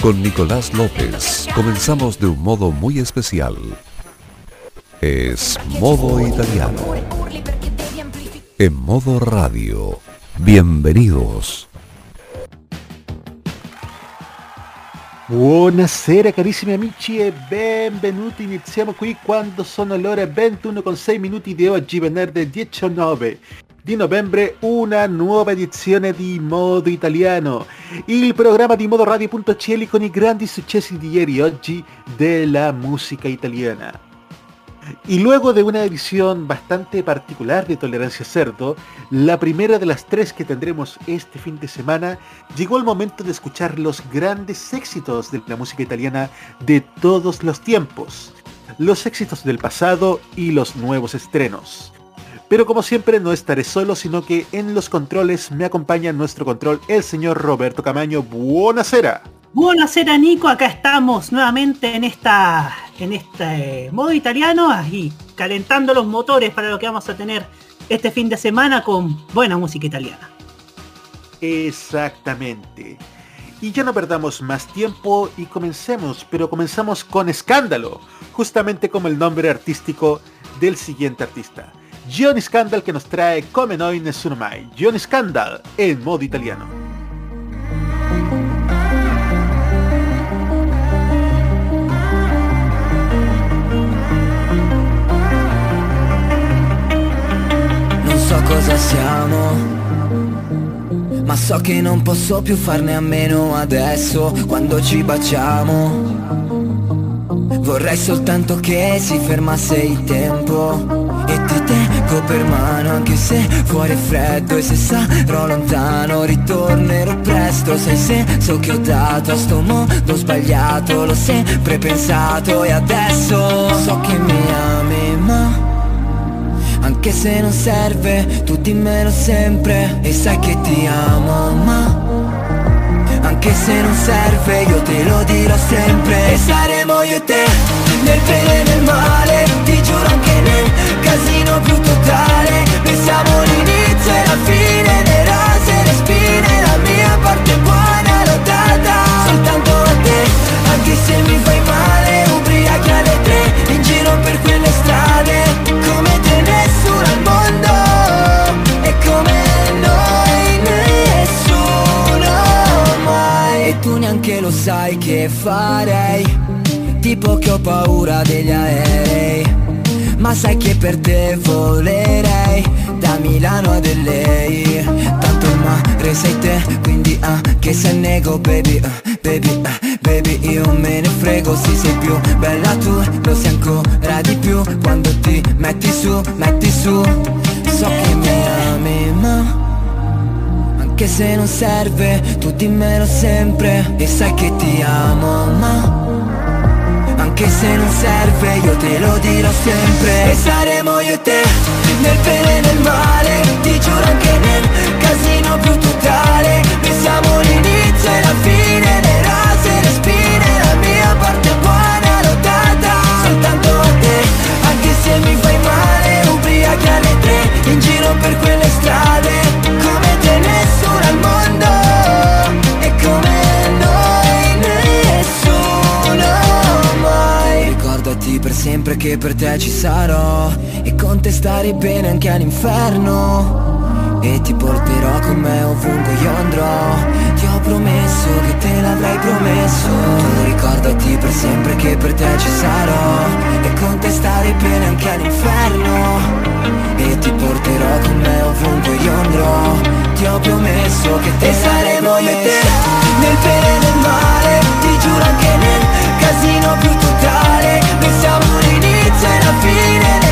Con Nicolás López comenzamos de un modo muy especial. Es modo italiano. En modo radio. Bienvenidos. Buonasera carissimi amici e benvenuti, iniziamo qui quando sono le ore 21 con 6 minuti di oggi, venerdì 19 di novembre una nuova edizione di Modo Italiano, il programma di modoradio.cl con i grandi successi di ieri e oggi della música italiana. Y luego de una edición bastante particular de Tolerancia Cerdo, la primera de las tres que tendremos este fin de semana, llegó el momento de escuchar los grandes éxitos de la música italiana de todos los tiempos, los éxitos del pasado y los nuevos estrenos. Pero como siempre no estaré solo, sino que en los controles me acompaña nuestro control el señor Roberto Camaño. Buonasera. Buonasera Nico, acá estamos nuevamente en esta en este modo italiano y calentando los motores para lo que vamos a tener este fin de semana con buena música italiana. Exactamente. Y ya no perdamos más tiempo y comencemos, pero comenzamos con Escándalo, justamente como el nombre artístico del siguiente artista. Johnny Scandal che nos trae Come Noi Nessuno Mai. Johnny Scandal in modo italiano. Non so cosa siamo, ma so che non posso più farne a meno adesso quando ci baciamo. Vorrei soltanto che si fermasse il tempo tengo per mano anche se fuori è freddo e se sarò lontano ritornerò presto. Sai senso che ho dato a sto mondo sbagliato L'ho sempre pensato e adesso so che mi ami ma anche se non serve, tu dimmelo sempre E sai che ti amo, ma Anche se non serve, io te lo dirò sempre E saremo io e te, nel bene e nel male anche nel casino più totale. Pensiamo l'inizio e la fine Le rose, le spine. La mia parte buona l'ho data Soltanto a te Anche se mi fai male Ubriachi alle tre In giro per quelle strade. Come te nessuno al mondo E come noi nessuno mai. E tu neanche lo sai che farei Tipo che ho paura degli aerei ma sai che per te volerei Da Milano ad lei. Tanto il mare sei te Quindi anche se nego baby uh, Baby, uh, baby io me ne frego. Se sei più bella tu Lo sei ancora di più. Quando ti metti su, metti su. So che mi ami ma Anche se non serve Tu dimmelo sempre. E sai che ti amo ma anche se non serve io te lo dirò sempre. E saremo io e te Nel bene e nel male Ti giuro anche nel casino più totale. Pensiamo l'inizio e la fine Le rose, le spine La mia parte buona l'ho Soltanto a te Anche se mi fai male Ubriachi alle tre In giro per quelle strade che per te ci sarò. E con te stare bene anche all'inferno. E ti porterò con me ovunque io andrò. Ti ho promesso che te l'avrei promesso. Tu ricordati per sempre che per te ci sarò. E con te stare bene anche all'inferno. E ti porterò con me ovunque io andrò. Ti ho promesso che te saremo io e te Nel bene e nel male. Ti giuro anche nel casino più totale Pensiamo l'inizio lights and a feeling.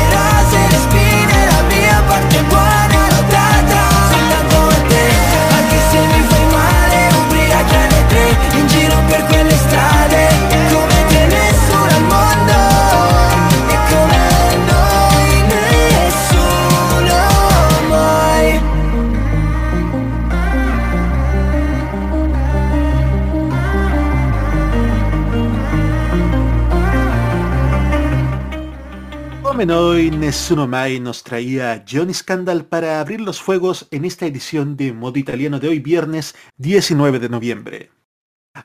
Hoy Nessuno Mai nos traía Johnny Scandal para abrir los fuegos en esta edición de Modo Italiano de hoy viernes 19 de noviembre.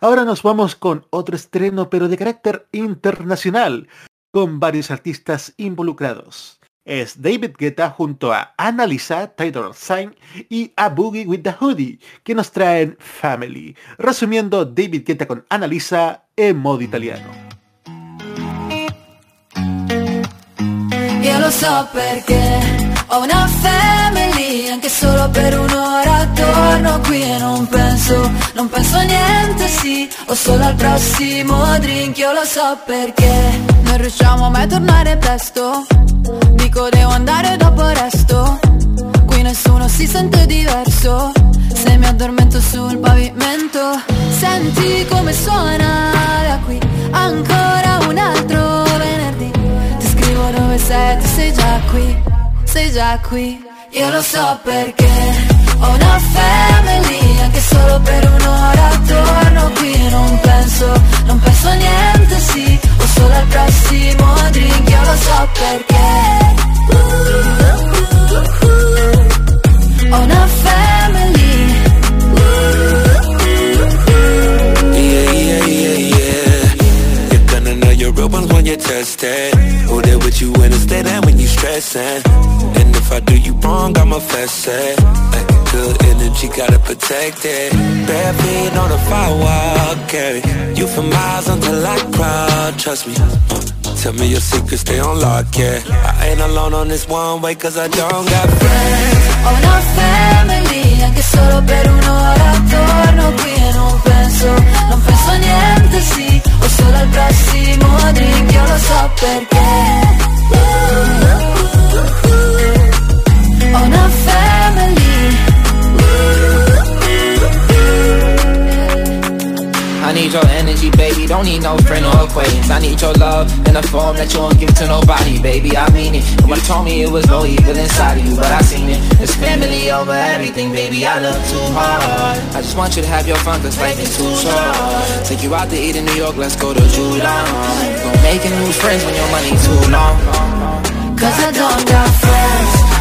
Ahora nos vamos con otro estreno pero de carácter internacional, con varios artistas involucrados. Es David Guetta junto a Annalisa, Title Sign y A Boogie with the Hoodie, que nos traen Family, resumiendo David Guetta con Annalisa en modo italiano. Io lo so perché. Ho una family Anche solo per un'ora torno qui e non penso Non penso a niente, sì. O solo al prossimo drink Io lo so perché. Non riusciamo mai a tornare presto. Dico devo andare dopo resto. Qui nessuno si sente diverso. Se mi addormento sul pavimento Senti come suona. Da qui Ancora un altro dove sei, tu sei già qui, sei già qui. Io lo so perché ho una family Anche solo per un'ora torno qui. Non penso, non penso a niente, sì O solo al prossimo drink, io lo so perché. Ho una family. Yeah, yeah, yeah, yeah. You're gonna know your real when you test it you And if I do you wrong, I'ma fess it like Good energy, gotta protect it. Bare feet on the firewall, carry You for miles until I crawl, trust me. Tell me your secrets, stay on lock, yeah I ain't alone on this one way cause I don't got friends. Ho una family, anche solo per un'ora torno qui e non penso, non penso a niente, sì O solo al prossimo drink, io lo so perché Ho una family. I need your energy, baby, don't need no friend or acquaintance. I need your love in a form that you won't give to nobody, baby, I mean it. Nobody told me it was no evil inside of you, but I seen it. It's family over everything, baby, I love too hard. I just want you to have your fun, cause life is too short. Take you out to eat in New York, let's go to July. Don't make new friends when your money too long. Cause I don't got friends,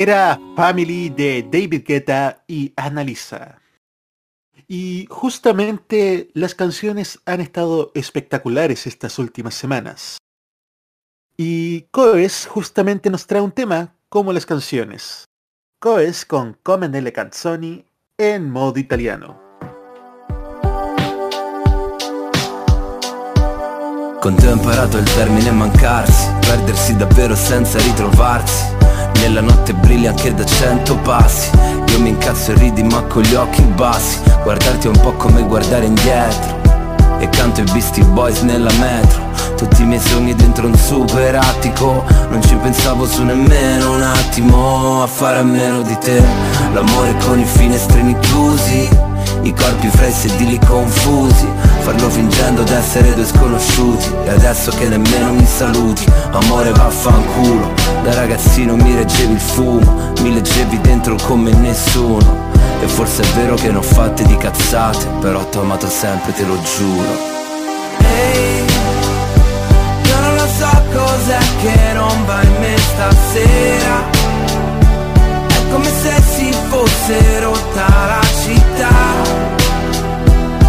Era Family de David Guetta y Annalisa. Y justamente las canciones han estado espectaculares estas últimas semanas. Y Coes justamente nos trae un tema como las canciones. Coes con Come nelle canzoni en modo italiano. Con te ho imparato il termine mancarsi, perdersi davvero senza ritrovarsi. Nella notte brilli anche da cento passi. Io mi incazzo e ridi ma con gli occhi bassi. Guardarti è un po' come guardare indietro. E canto i Beastie Boys nella metro Tutti i miei sogni dentro un super attico Non ci pensavo su nemmeno un attimo A fare a meno di te L'amore con i finestrini chiusi I corpi fra i sedili confusi Farlo fingendo d'essere due sconosciuti. E adesso che nemmeno mi saluti Amore vaffanculo. Da ragazzino mi reggevi il fumo Mi leggevi dentro come nessuno. E forse è vero che ne ho fatte di cazzate Però t'ho amato sempre, te lo giuro. Ehi, io non lo so cos'è che non va in me stasera. È come se fosse rotta la città.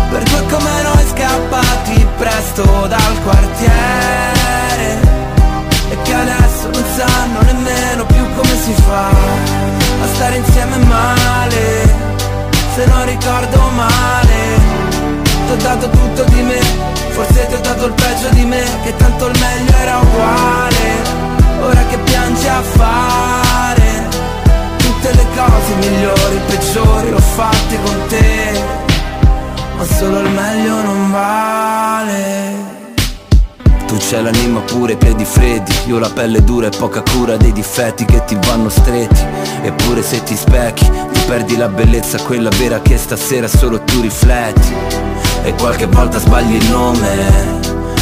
Per due come noi scappati presto dal quartiere. E che adesso non sanno nemmeno più come si fa A stare insieme male. Se non ricordo male Ti ho dato tutto di me. Forse ti ho dato il peggio di me Che tanto il meglio era uguale l'anima pure, i piedi freddi. Io la pelle dura e poca cura dei difetti che ti vanno stretti. Eppure se ti specchi, ti perdi la bellezza Quella vera che stasera solo tu rifletti. E qualche volta sbagli il nome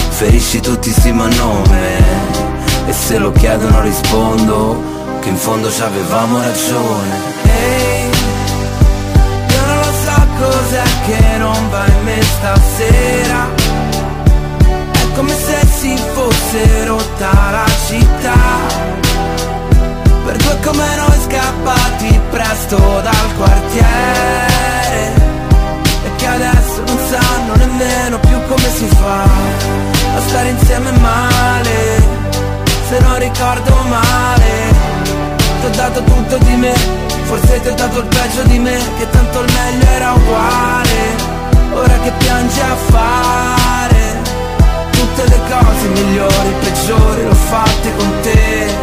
Ferisci tutti sì ma nome. E se lo chiedono rispondo Che in fondo ci avevamo ragione. Ehi, io non lo so cos'è che non va in me stasera come se si fosse rotta la città. Per due come noi scappati presto dal quartiere. E che adesso non sanno nemmeno più come si fa A stare insieme male. Se non ricordo male Ti ho dato tutto di me. Forse ti ho dato il peggio di me Che tanto il meglio era uguale. Ora che piangi a fare Tutte le cose migliori, peggiori L'ho fatte con te.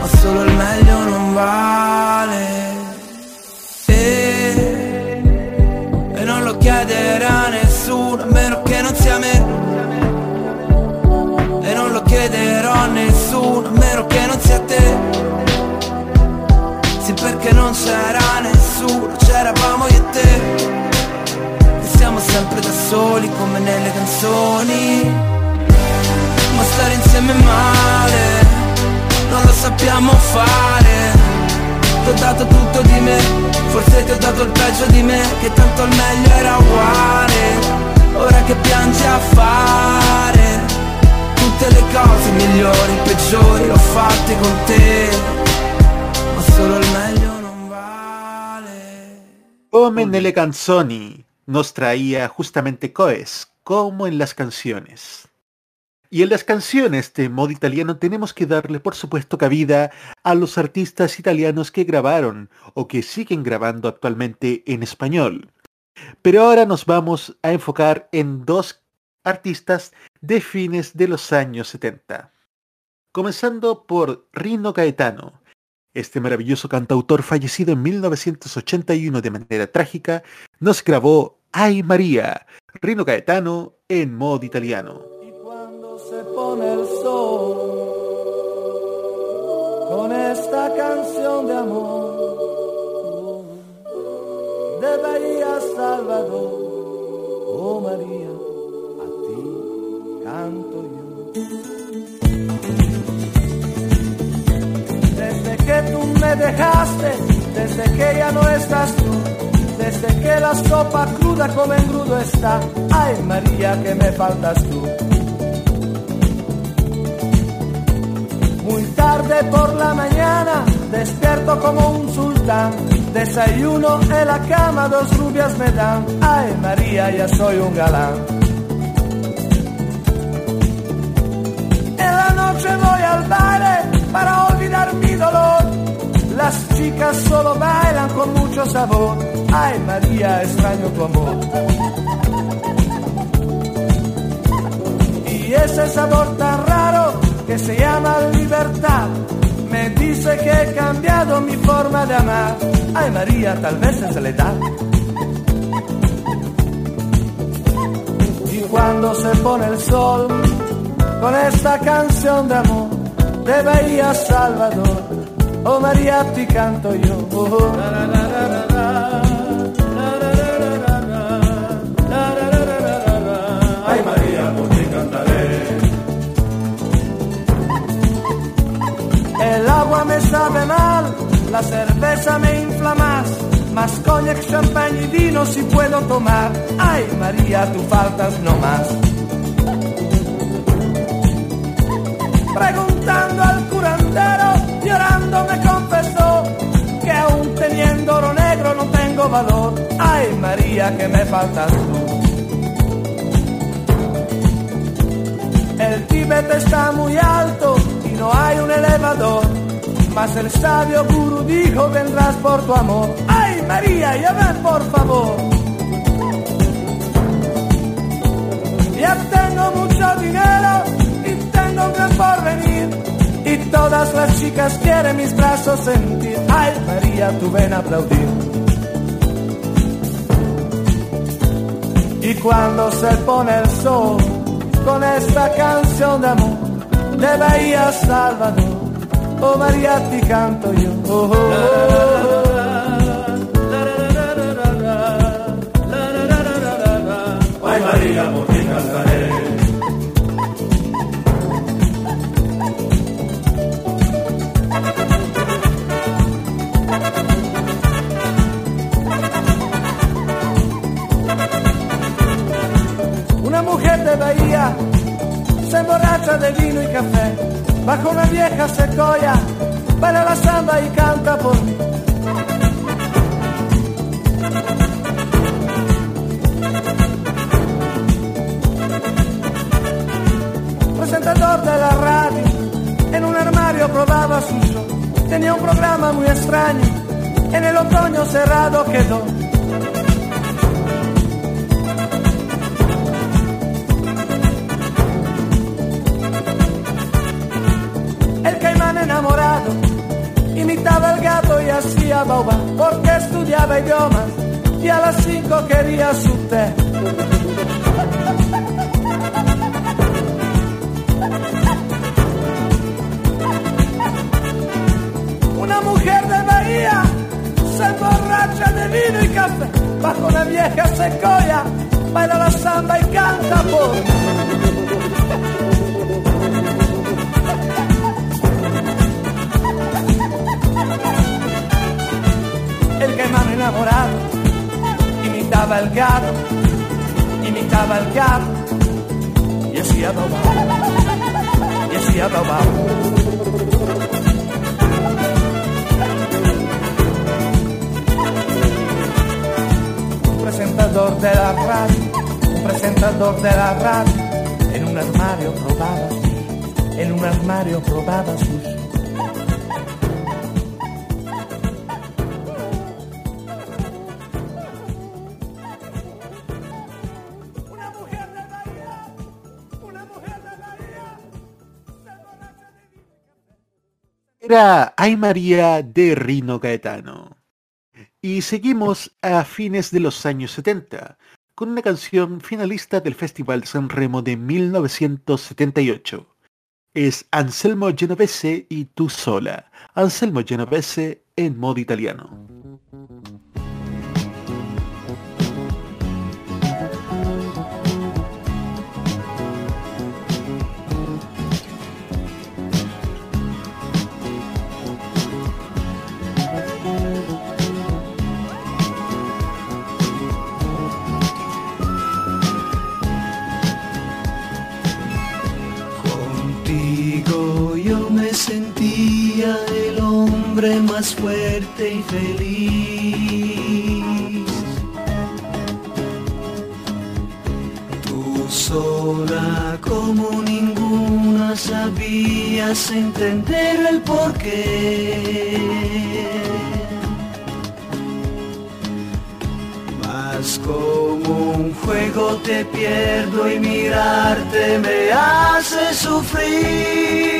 Ma solo il meglio non vale. E, e non lo chiederà nessuno A meno che non sia me. E non lo chiederò a nessuno A meno che non sia te. Sì perché non c'era nessuno soli come nelle canzoni. Ma stare insieme male Non lo sappiamo fare. Ti ho dato tutto di me Forse ti ho dato il peggio di me Che tanto il meglio era uguale. Ora che piangi a fare Tutte le cose migliori, peggiori L'ho fatte con te. Ma solo il meglio non vale. Come nelle canzoni nos traía justamente Coes, como en las canciones. Y en las canciones de modo italiano tenemos que darle por supuesto cabida a los artistas italianos que grabaron o que siguen grabando actualmente en español. Pero ahora nos vamos a enfocar en dos artistas de fines de los años 70. Comenzando por Rino Gaetano, este maravilloso cantautor fallecido en 1981 de manera trágica, nos grabó Ay María, Rino Gaetano en modo italiano. Y cuando se pone el sol con esta canción de amor de Bahía a Salvador, oh María, a ti canto yo. Desde que tú me dejaste, desde que ya no estás tú, desde que la sopa cruda como engrudo está, ay María que me faltas tú. Muy tarde por la mañana, despierto como un sultán, desayuno en la cama, dos rubias me dan, ay María ya soy un galán. En la noche voy al baile para olvidar mi dolor. Las chicas solo bailan con mucho sabor. Ay María, extraño tu amor. Y ese sabor tan raro que se llama libertad. Me dice que he cambiado mi forma de amar. Ay María, tal vez es la edad. Y cuando se pone el sol con esta canción de amor de Bahía Salvador. Oh María, ti canto yo. Oh, la, la, la. Ay María, por ti cantaré. El agua me sabe mal, la cerveza me infla más. Más coñac, champagne y vino si puedo tomar. Ay María, tú faltas no más. Preguntando al curandero, llorando Que me faltas tú. El Tíbet está muy alto y no hay un elevador. Mas el sabio gurú dijo vendrás por tu amor. Ay María, ya ven por favor. Ya tengo mucho dinero y tengo un gran porvenir. Y todas las chicas quieren mis brazos sentir. Ay María, tú ven a aplaudir. Y cuando se pone el sol con esta canción de amor de Bahía Salvador. Oh María, te canto yo. Oh, oh, oh, Bajo una vieja secoya, baila la samba y canta por mí. Presentador de la radio, en un armario probaba su show. Tenía un programa muy extraño, en el otoño cerrado quedó. Gato y hacía baobá porque estudiaba idiomas y a las cinco quería su té. Una mujer de Bahía se emborracha de vino y café bajo una vieja secoya, gato y hacía baobao, y hacía baobao. Un presentador de la radio, un presentador de la radio, en un armario probaba, en un armario probaba sus Era Ay María de Rino Gaetano. Y seguimos a fines de los años 70 con una canción finalista del Festival San Remo de 1978. Es Anselmo Genovese y Tú sola. Anselmo Genovese en modo italiano. Más fuerte y feliz. Tú sola como ninguna sabías entender el porqué. Mas como un juego te pierdo y mirarte me hace sufrir.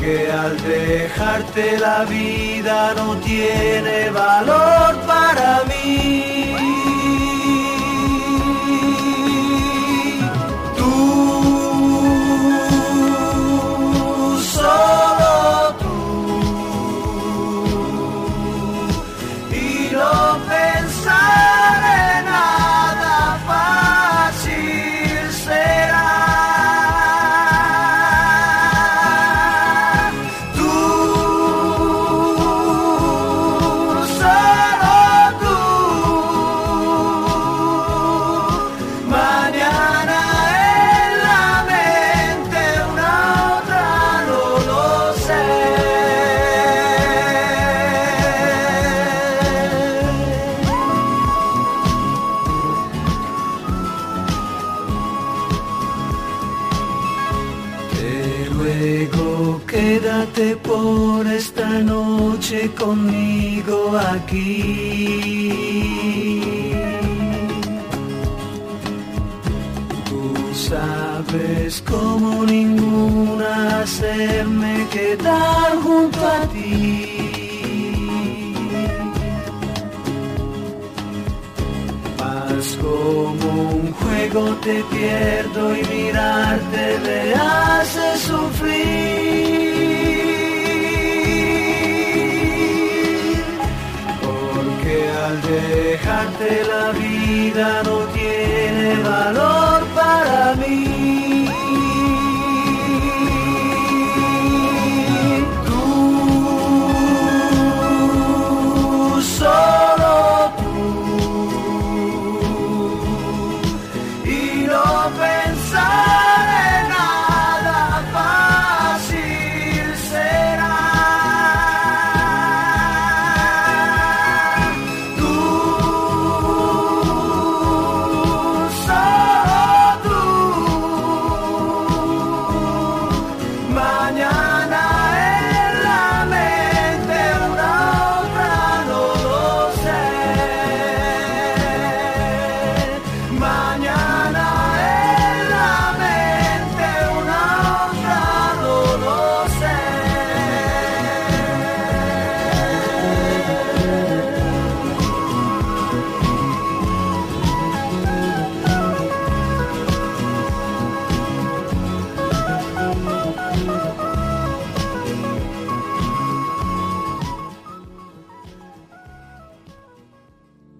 Porque al dejarte la vida no tiene valor para mí. Conmigo aquí. Tú sabes como ninguna hacerme quedar junto a ti. es como un juego, te pierdo y mirarte me hace sufrir. Dejarte la vida no tiene valor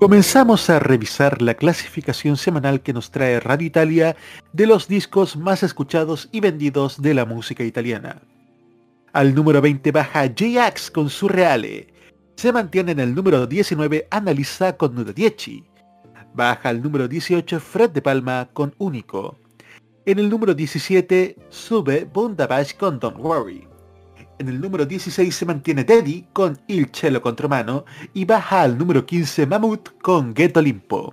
Comenzamos a revisar la clasificación semanal que nos trae Radio Italia de los discos más escuchados y vendidos de la música italiana. Al número 20 baja J-Ax con Surreale. Se mantiene en el número 19 Analisa con 10. Baja al número 18 Fred de Palma con Único. En el número 17 sube Bundabash con Don't Worry. En el número 16 se mantiene Teddy con Il Cielo contro mano y baja al número 15 Mammoth con Ghetto Limpo.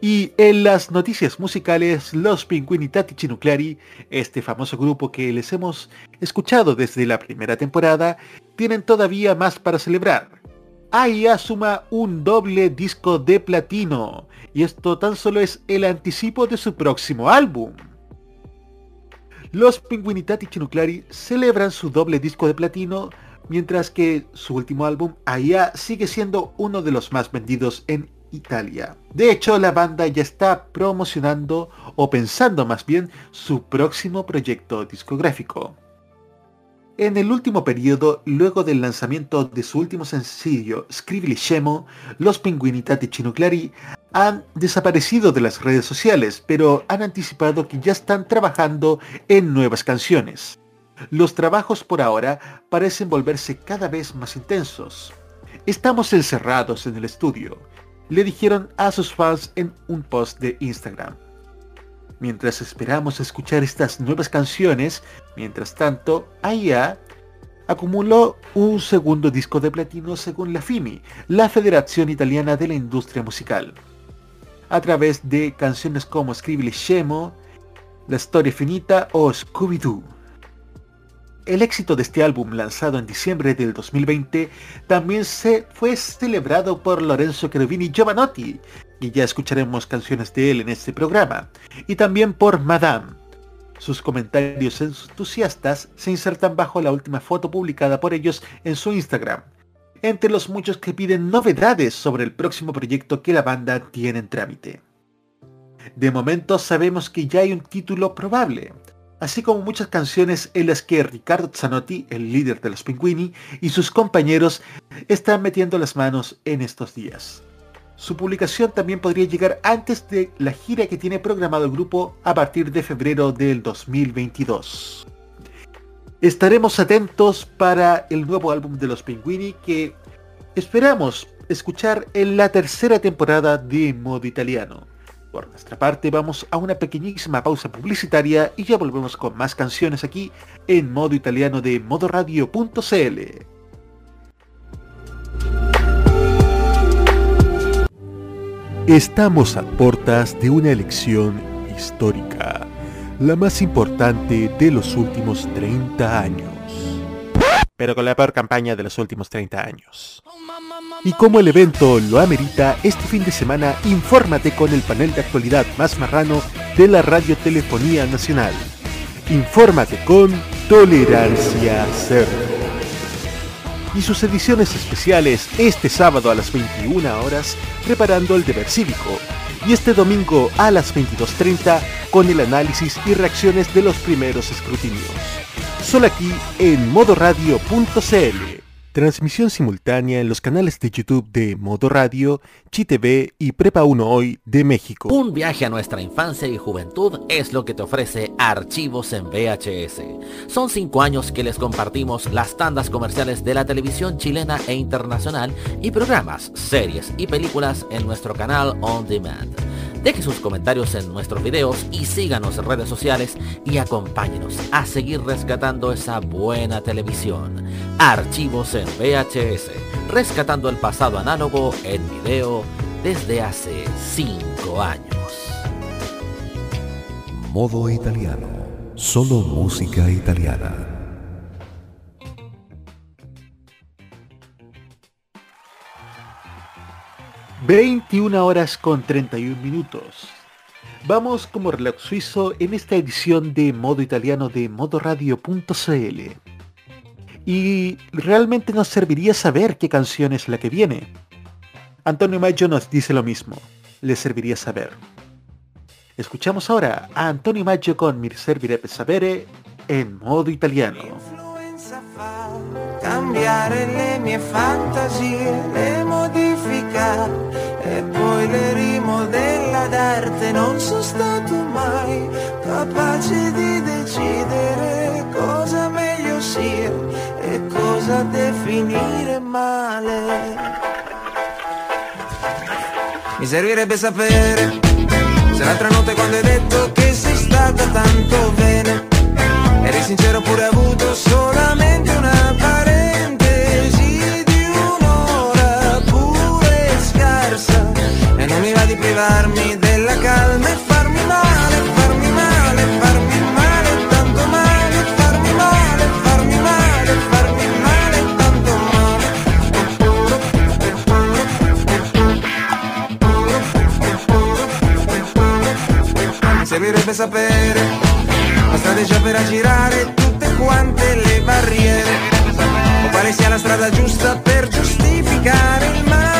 Y en las noticias musicales, los Pinguini Tattici Nucleari, este famoso grupo que les hemos escuchado desde la primera temporada, tienen todavía más para celebrar. AIA suma un doble disco de platino, y esto tan solo es el anticipo de su próximo álbum. Los Pinguinitati Nucleari celebran su doble disco de platino, mientras que su último álbum, AIA, sigue siendo uno de los más vendidos en Italia. De hecho, la banda ya está promocionando, o pensando más bien, su próximo proyecto discográfico. En el último periodo, luego del lanzamiento de su último sencillo, Scribbly Shemo, los Pinguinitati Nucleari han desaparecido de las redes sociales, pero han anticipado que ya están trabajando en nuevas canciones. Los trabajos por ahora parecen volverse cada vez más intensos. Estamos encerrados en el estudio, le dijeron a sus fans en un post de Instagram. Mientras esperamos escuchar estas nuevas canciones, mientras tanto, AIA acumuló un segundo disco de platino según la FIMI, la Federación Italiana de la Industria Musical a través de canciones como Scribble Shemo, La Storia Finita o Scooby-Doo. El éxito de este álbum lanzado en diciembre del 2020 también se fue celebrado por Lorenzo Cherubini Giovanotti, y ya escucharemos canciones de él en este programa, y también por Madame. Sus comentarios entusiastas se insertan bajo la última foto publicada por ellos en su Instagram, entre los muchos que piden novedades sobre el próximo proyecto que la banda tiene en trámite. De momento sabemos que ya hay un título probable, así como muchas canciones en las que Ricardo Zanotti, el líder de los Pinguini, y sus compañeros están metiendo las manos en estos días. Su publicación también podría llegar antes de la gira que tiene programado el grupo a partir de febrero del 2022. Estaremos atentos para el nuevo álbum de los Pinguini que esperamos escuchar en la tercera temporada de modo italiano. Por nuestra parte vamos a una pequeñísima pausa publicitaria y ya volvemos con más canciones aquí en modo italiano de modoradio.cl. Estamos a puertas de una elección histórica, la más importante de los últimos 30 años. Pero con la peor campaña de los últimos 30 años. Y como el evento lo amerita, este fin de semana infórmate con el panel de actualidad más marrano de la Radiotelefonía Nacional. Infórmate con Tolerancia Cero. Y sus ediciones especiales este sábado a las 21 horas, preparando el deber cívico, y este domingo a las 22.30 con el análisis y reacciones de los primeros escrutinios. Solo aquí en modoradio.cl. Transmisión simultánea en los canales de YouTube de Modo Radio, ChiTV y Prepa 1 Hoy de México. Un viaje a nuestra infancia y juventud es lo que te ofrece Archivos en VHS. Son cinco años que les compartimos las tandas comerciales de la televisión chilena e internacional y programas, series y películas en nuestro canal On Demand. Deje sus comentarios en nuestros videos y síganos en redes sociales y acompáñenos a seguir rescatando esa buena televisión. Archivos en VHS, rescatando el pasado análogo en video desde hace 5 años. Modo italiano. Solo música italiana. 21 horas con 31 minutos. Vamos como reloj suizo en esta edición de modo italiano de modoradio.cl. Y realmente nos serviría saber qué canción es la que viene. Antonio Maggio nos dice lo mismo. Le serviría saber. Escuchamos ahora a Antonio Maggio con Mi servirebbe sapere en modo italiano. Cambiare le mie fantasie, le modifica e poi le rimodella d'arte. Non sono stato mai capace di decidere cosa meglio sia e cosa definire male. Mi servirebbe sapere se l'altra notte quando hai detto che sei stata tanto bene, eri sincero hai avuto solamente una parentesi privarmi della calma e farmi male, farmi male, farmi male, tanto male, farmi male, farmi male, farmi male, tanto male. Servirebbe sapere la strategia per aggirare tutte quante le barriere o quale sia la strada giusta per giustificare il male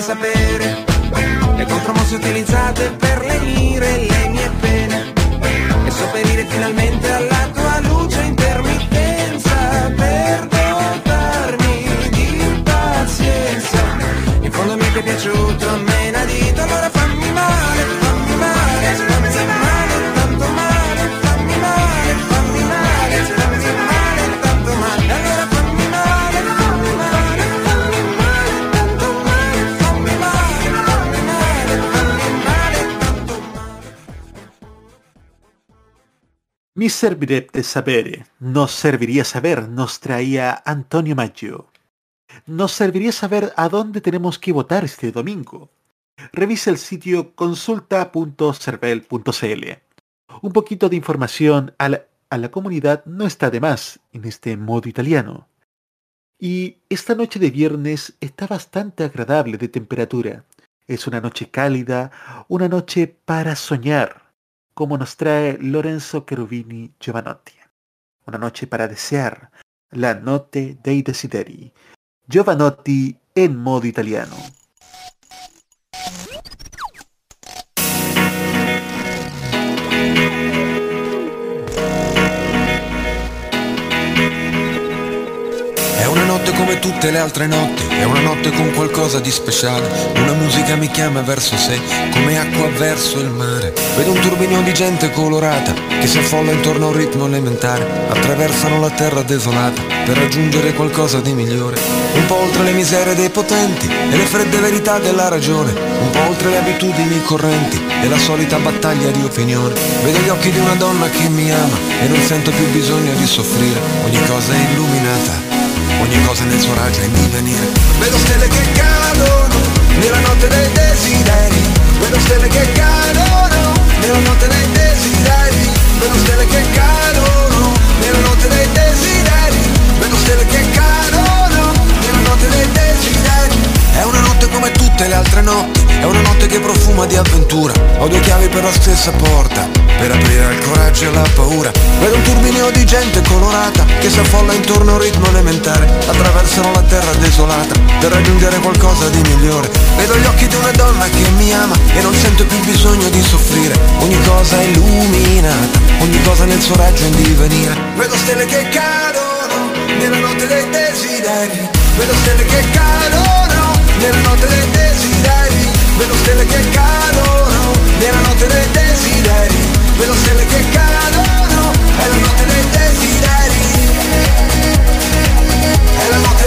ti Servirebbe sapere, nos serviría saber, nos traía Antonio Maggio. Nos serviría saber a dónde tenemos que votar este domingo. Revisa el sitio consulta.cervel.cl. Un poquito de información a la, a la comunidad no está de más en este modo italiano. Y esta noche de viernes está bastante agradable de temperatura. Es una noche cálida, una noche para soñar, como nos trae Lorenzo Cherubini Giovanotti. Una noche para desear, la notte dei desideri. Giovanotti en modo italiano. Come tutte le altre notti, è una notte con qualcosa di speciale. Una musica mi chiama verso sé, come acqua verso il mare. Vedo un turbinio di gente colorata che si affolla intorno a un ritmo elementare. Attraversano la terra desolata per raggiungere qualcosa di migliore. Un po' oltre le miserie dei potenti e le fredde verità della ragione. Un po' oltre le abitudini correnti e la solita battaglia di opinione. Vedo gli occhi di una donna che mi ama e non sento più bisogno di soffrire. Ogni cosa è illuminata ogni cosa nel suo raggio è in divenire. Vedo stelle che cadono nella notte dei desideri. Vedo stelle che cadono nella notte dei desideri. Vedo stelle che cadono nella notte dei desideri È una notte come tutte le altre notti È una notte che profuma di avventura. Ho due chiavi per la stessa porta per aprire il coraggio e la paura. Vedo un turbinio di gente colorata che si affolla intorno a un ritmo elementare. Attraversano la terra desolata per raggiungere qualcosa di migliore. Vedo gli occhi di una donna che mi ama e non sento più bisogno di soffrire. Ogni cosa è illuminata, ogni cosa nel suo raggio in divenire. Vedo stelle che cadono nella notte dei desideri. Vedo stelle che cadono nella notte dei desideri Vedo stelle che cadono. Nella notte dei desideri Vedo stelle che cadono. È la notte dei desideri. È la notte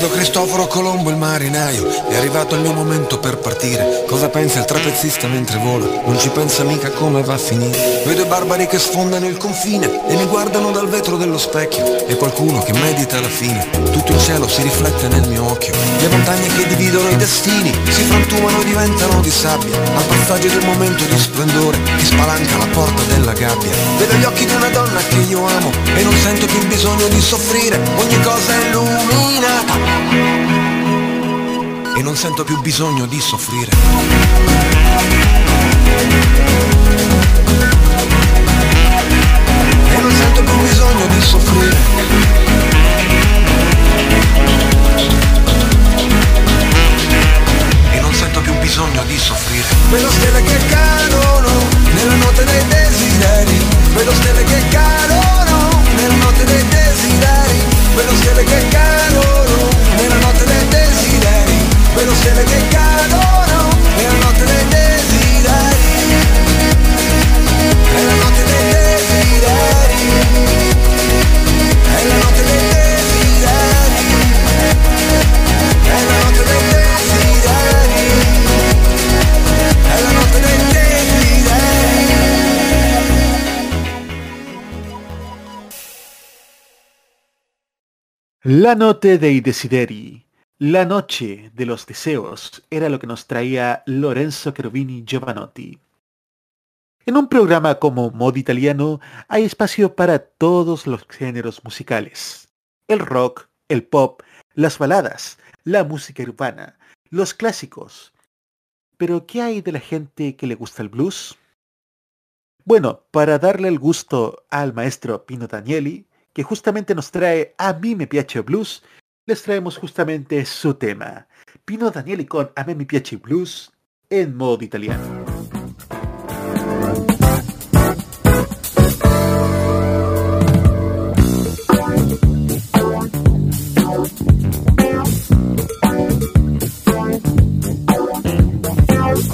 Vedo Cristoforo Colombo il marinaio, è arrivato il mio momento per partire. Cosa pensa il trapezzista mentre vola? Non ci pensa mica come va a finire. Vedo i barbari che sfondano il confine e mi guardano dal vetro dello specchio. E qualcuno che medita la fine. Tutto il cielo si riflette nel mio occhio. Le montagne che dividono i destini si frantumano e diventano di sabbia. Al passaggio del momento di splendore che spalanca la porta della gabbia. Vedo gli occhi di una donna che io amo e non sento più bisogno di soffrire. Ogni cosa è illuminata e non sento più bisogno di soffrire. E non sento più bisogno di soffrire. E non sento più bisogno di soffrire. Vedo stelle che cadono nella notte dei desideri. Vedo stelle che cadono nella notte dei desideri. Vedo stelle che cadono nella notte dei desideri. Vedo stelle che cadono nella notte dei desideri. È la notte dei desideri. È la notte dei desideri. È la notte dei desideri. La noche dei desideri, la noche de los deseos, era lo que nos traía Lorenzo Cherubini Giovanotti. En un programa como Modo Italiano hay espacio para todos los géneros musicales. El rock, el pop, las baladas, la música urbana, los clásicos. Pero ¿qué hay de la gente que le gusta el blues? Bueno, para darle el gusto al maestro Pino Danieli, que justamente nos trae A mí me piace blues, les traemos justamente su tema. Pino Danieli con A me piace blues en modo italiano.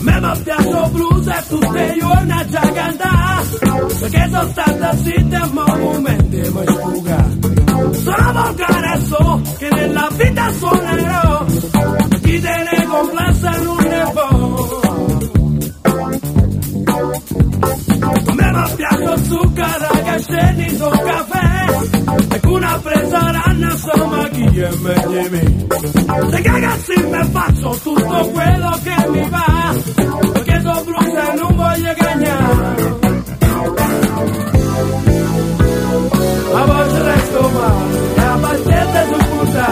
Me mi piace blues Perché sono stata zitta ma momenti mi sfuga Sono volgare so che nella vita suonerò Chi te ne complessa non ne può me mi piace zucchero che scendi sul caffè E con una presa ranna insomma è meglio me Se cagazzi me faccio tutto quello che mi va. Perché non voglio qua e abbastanza su puta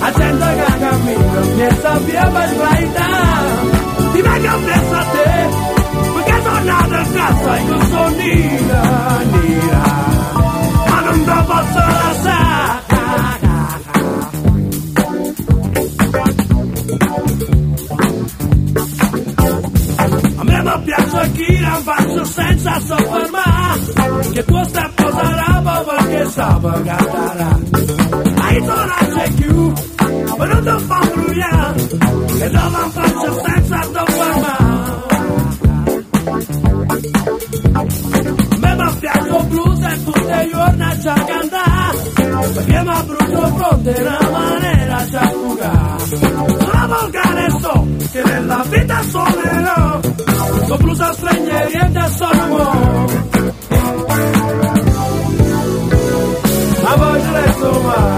a cento che cammino e sappia per sbagliare ti vengo presso a te perché sono nato a casa e non sono nera nera ma non te posso lasciare. A me mi piace chi la faccio senza soffermare. Stava a cantare. Hai tornato più, ma non ti fa brugliare, e non la faccio senza fermare. Me ma piace blues e tutte le giorni ci cantare, perché mi ha brutto fronte una maniera ci affugare. Sono volgare so, che nella vita suonerò, Con blusas straniere I won't A voglio le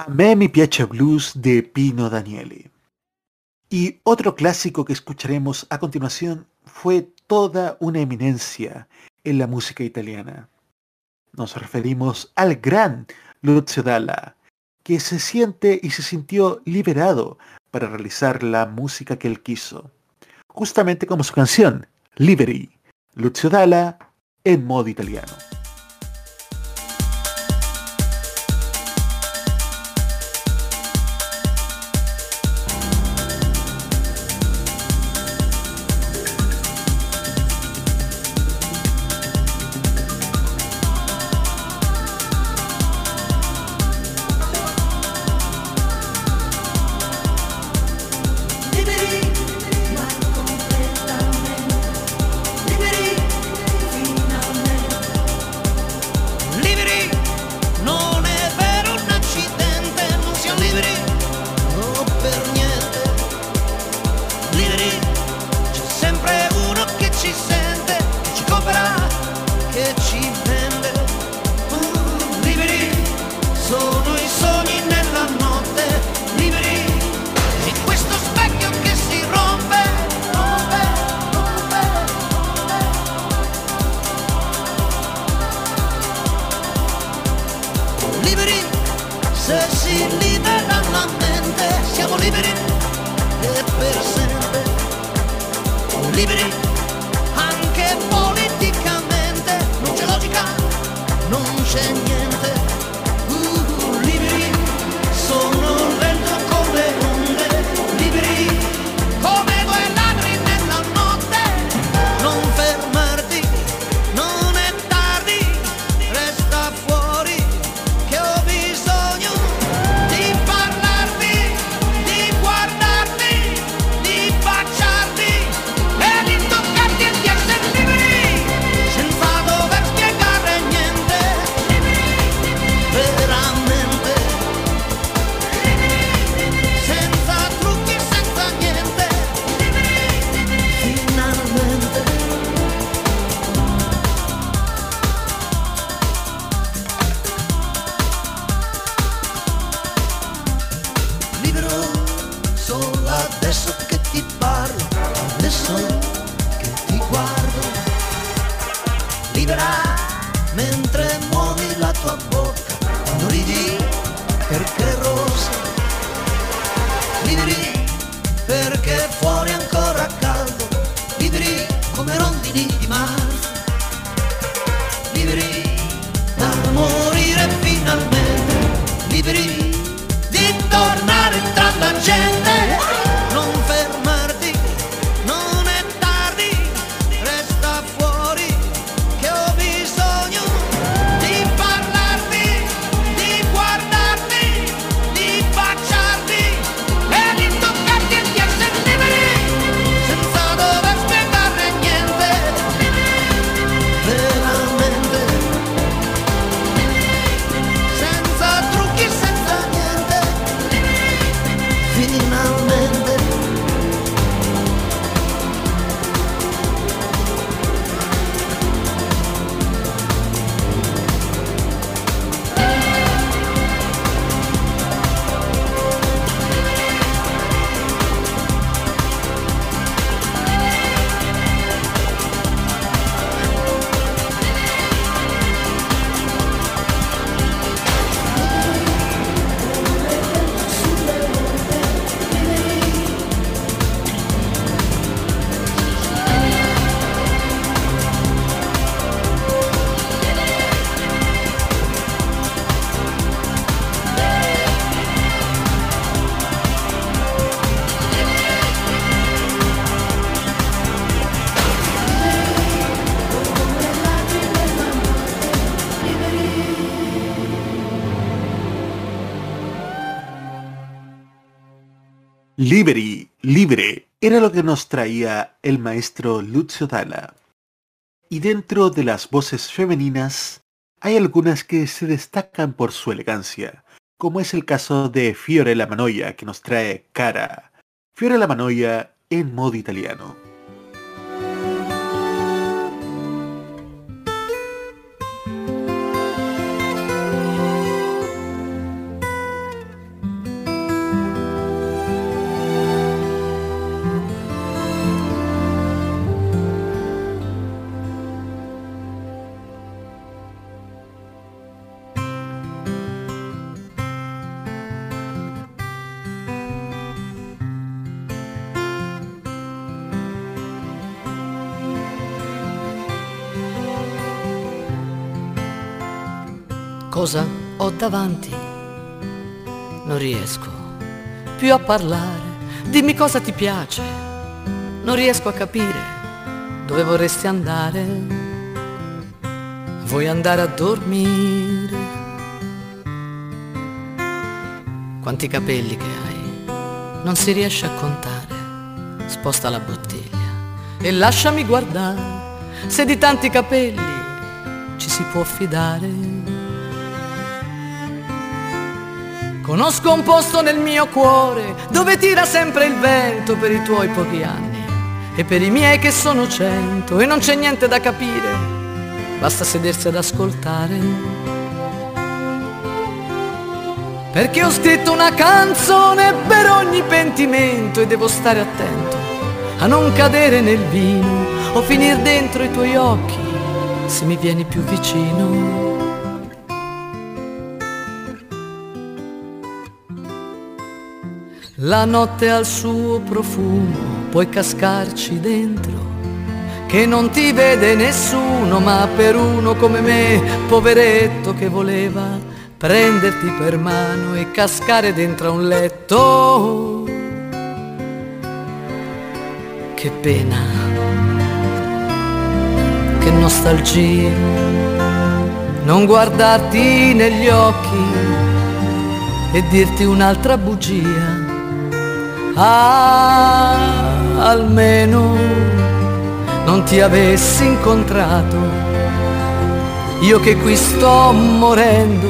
A me mi piace blues de Pino Daniele. Y otro clásico que escucharemos a continuación fue toda una eminencia en la música italiana. Nos referimos al gran Lucio Dalla, que se siente y se sintió liberado para realizar la música que él quiso. Justamente como su canción, Liberi, Lucio Dalla en modo italiano. Liberi, libre, era lo que nos traía el maestro Lucio Dalla. Y dentro de las voces femeninas, hay algunas que se destacan por su elegancia, como es el caso de Fiore La Manoia, que nos trae Cara. Fiore La Manoia en modo italiano. Cosa ho davanti. Non riesco più a parlare, dimmi cosa ti piace. Non riesco a capire dove vorresti andare. Vuoi andare a dormire? Quanti capelli che hai, non si riesce a contare. Sposta la bottiglia e lasciami guardare se di tanti capelli ci si può fidare. Conosco un posto nel mio cuore dove tira sempre il vento per i tuoi pochi anni e per i miei che sono cento e non c'è niente da capire, basta sedersi ad ascoltare. Perché ho scritto una canzone per ogni pentimento e devo stare attento a non cadere nel vino o finir dentro i tuoi occhi se mi vieni più vicino. La notte ha il suo profumo, puoi cascarci dentro, che non ti vede nessuno, ma per uno come me, poveretto che voleva prenderti per mano e cascare dentro a un letto. Che pena, che nostalgia, non guardarti negli occhi e dirti un'altra bugia Ah, almeno non ti avessi incontrato, io che qui sto morendo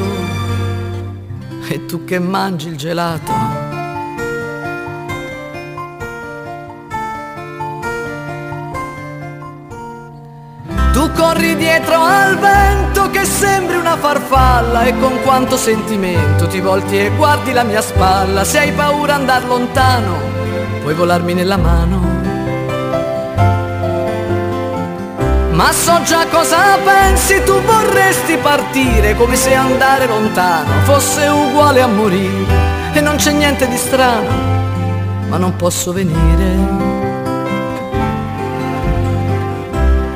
e tu che mangi il gelato. Corri dietro al vento che sembri una farfalla e con quanto sentimento ti volti e guardi la mia spalla. Se hai paura andar lontano, puoi volarmi nella mano. Ma so già cosa pensi, tu vorresti partire come se andare lontano fosse uguale a morire. E non c'è niente di strano, ma non posso venire.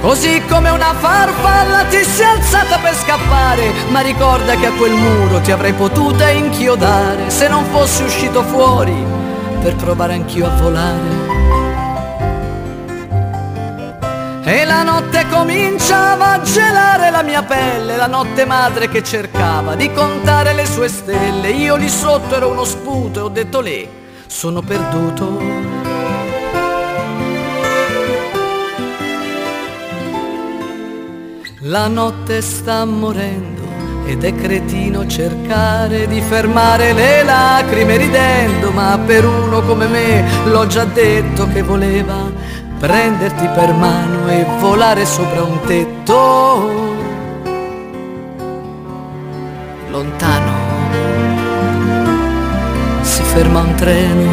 Così come una farfalla ti sei alzata per scappare, ma ricorda che a quel muro ti avrei potuta inchiodare se non fossi uscito fuori per provare anch'io a volare. E la notte cominciava a gelare la mia pelle, la notte madre che cercava di contare le sue stelle. Io lì sotto ero uno sputo e ho detto lì, sono perduto. La notte sta morendo ed è cretino cercare di fermare le lacrime ridendo, ma per uno come me l'ho già detto che voleva prenderti per mano e volare sopra un tetto. Lontano si ferma un treno,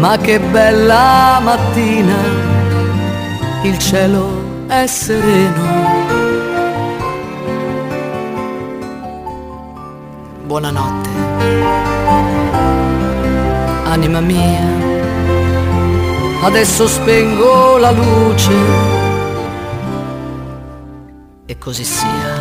ma che bella mattina il cielo è sereno. Buonanotte, anima mia, adesso spengo la luce e così sia.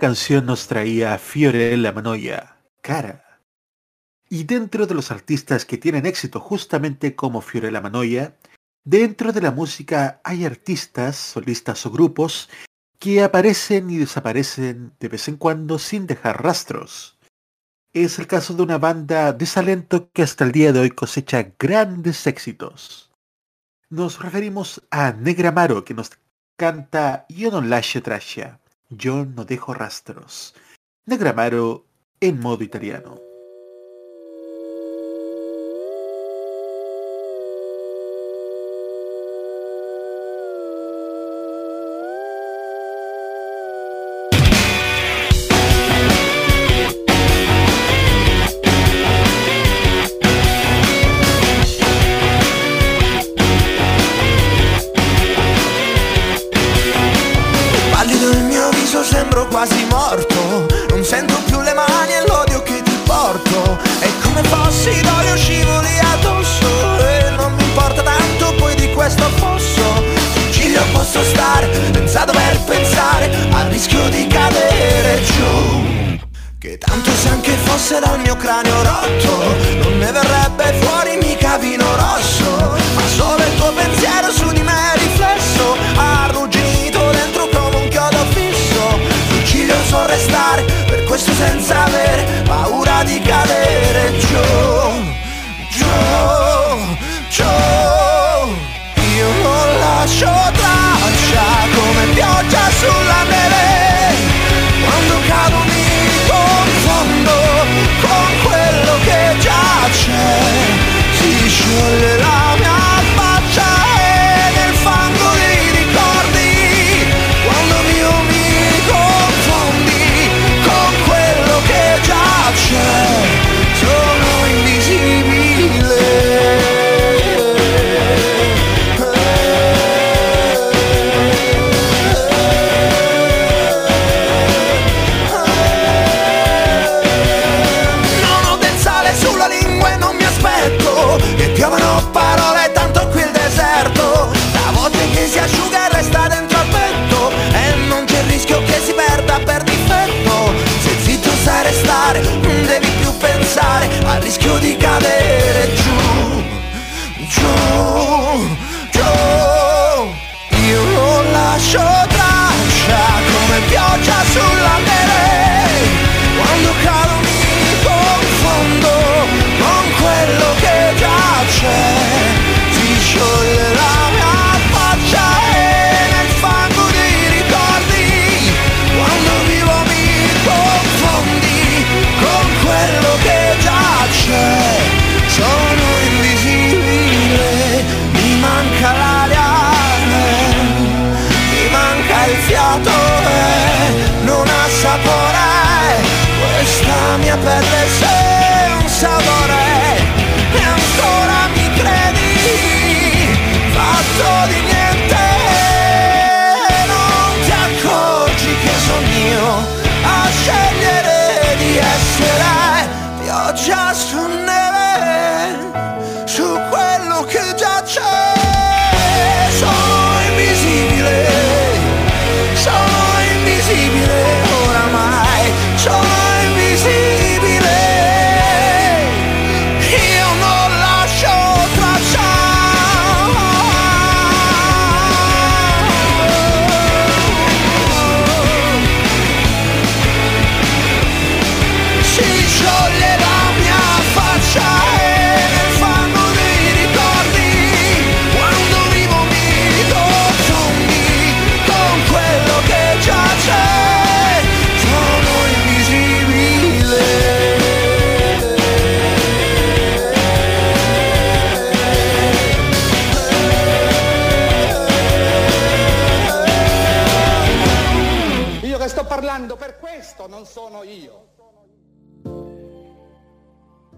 canción nos traía Fiorella Manoia, Cara. Y dentro de los artistas que tienen éxito justamente como Fiorella Manoia, dentro de la música hay artistas, solistas o grupos que aparecen y desaparecen de vez en cuando sin dejar rastros. Es el caso de una banda de Salento que hasta el día de hoy cosecha grandes éxitos. Nos referimos a Negramaro que nos canta Yo no lascio trascia. Yo no dejo rastros. Negramaro en modo italiano.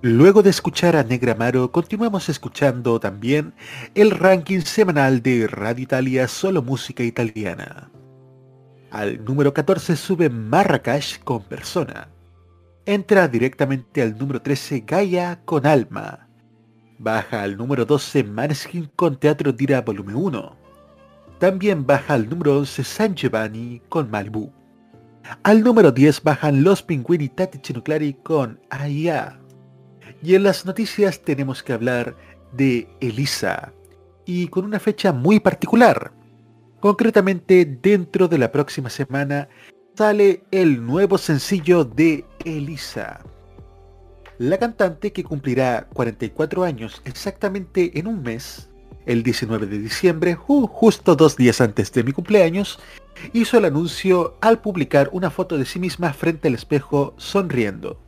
Luego de escuchar a Negramaro, continuamos escuchando también el ranking semanal de Radio Italia Solo Música Italiana. Al número 14 sube Marrakech con Persona. Entra directamente al número 13 Gaia con Alma. Baja al número 12 Maneskin con Teatro Dira Volumen 1. También baja al número 11 San Giovanni con Malibu. Al número 10 bajan los Pinguini Tati Chinoclari con Aya. Y en las noticias tenemos que hablar de Elisa, y con una fecha muy particular. Concretamente, dentro de la próxima semana sale el nuevo sencillo de Elisa. La cantante que cumplirá 44 años exactamente en un mes, el 19 de diciembre, justo dos días antes de mi cumpleaños, hizo el anuncio al publicar una foto de sí misma frente al espejo sonriendo.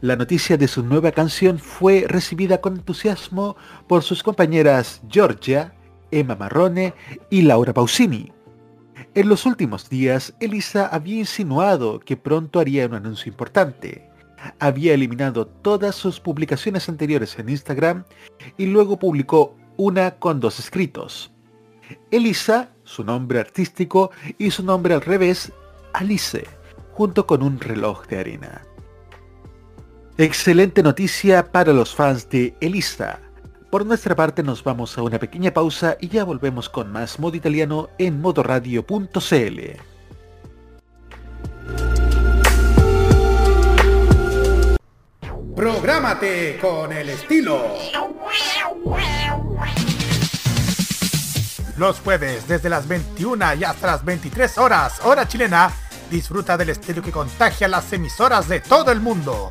La noticia de su nueva canción fue recibida con entusiasmo por sus compañeras Georgia, Emma Marrone y Laura Pausini. En los últimos días, Elisa había insinuado que pronto haría un anuncio importante. Había eliminado todas sus publicaciones anteriores en Instagram y luego publicó una con dos escritos. Elisa, su nombre artístico, y su nombre al revés, Alice, junto con un reloj de arena. Excelente noticia para los fans de Elisa. Por nuestra parte nos vamos a una pequeña pausa y ya volvemos con más modo italiano en modoradio.cl. Prográmate con el estilo. Los jueves desde las 21 y hasta las 23 horas, hora chilena, disfruta del estilo que contagia las emisoras de todo el mundo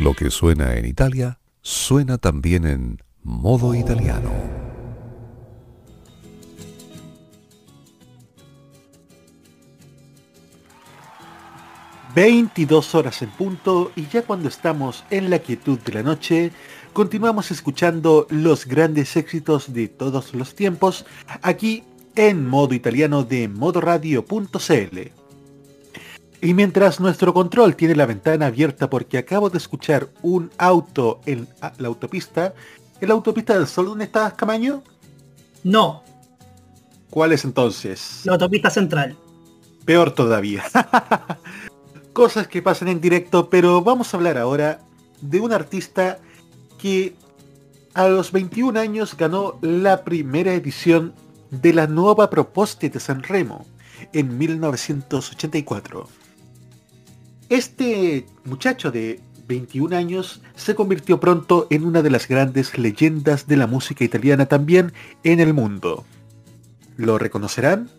Lo que suena en Italia, suena también en modo italiano. ...22 horas en punto... ...y ya cuando estamos en la quietud de la noche... ...continuamos escuchando los grandes éxitos de todos los tiempos... ...aquí en modo italiano de modoradio.cl... Y mientras nuestro control tiene la ventana abierta porque acabo de escuchar un auto en la autopista, ¿en la autopista del Sol dónde estás, Camaño? No. ¿Cuál es entonces? La autopista central. Peor todavía. Cosas que pasan en directo, pero vamos a hablar ahora de un artista que a los 21 años ganó la primera edición de la nueva Proposta de San Remo en 1984. Este muchacho de 21 años se convirtió pronto en una de las grandes leyendas de la música italiana también en el mundo. ¿Lo reconocerán?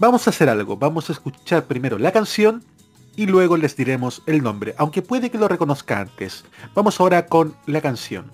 Vamos a hacer algo, vamos a escuchar primero la canción y luego les diremos el nombre, aunque puede que lo reconozca antes. Vamos ahora con la canción.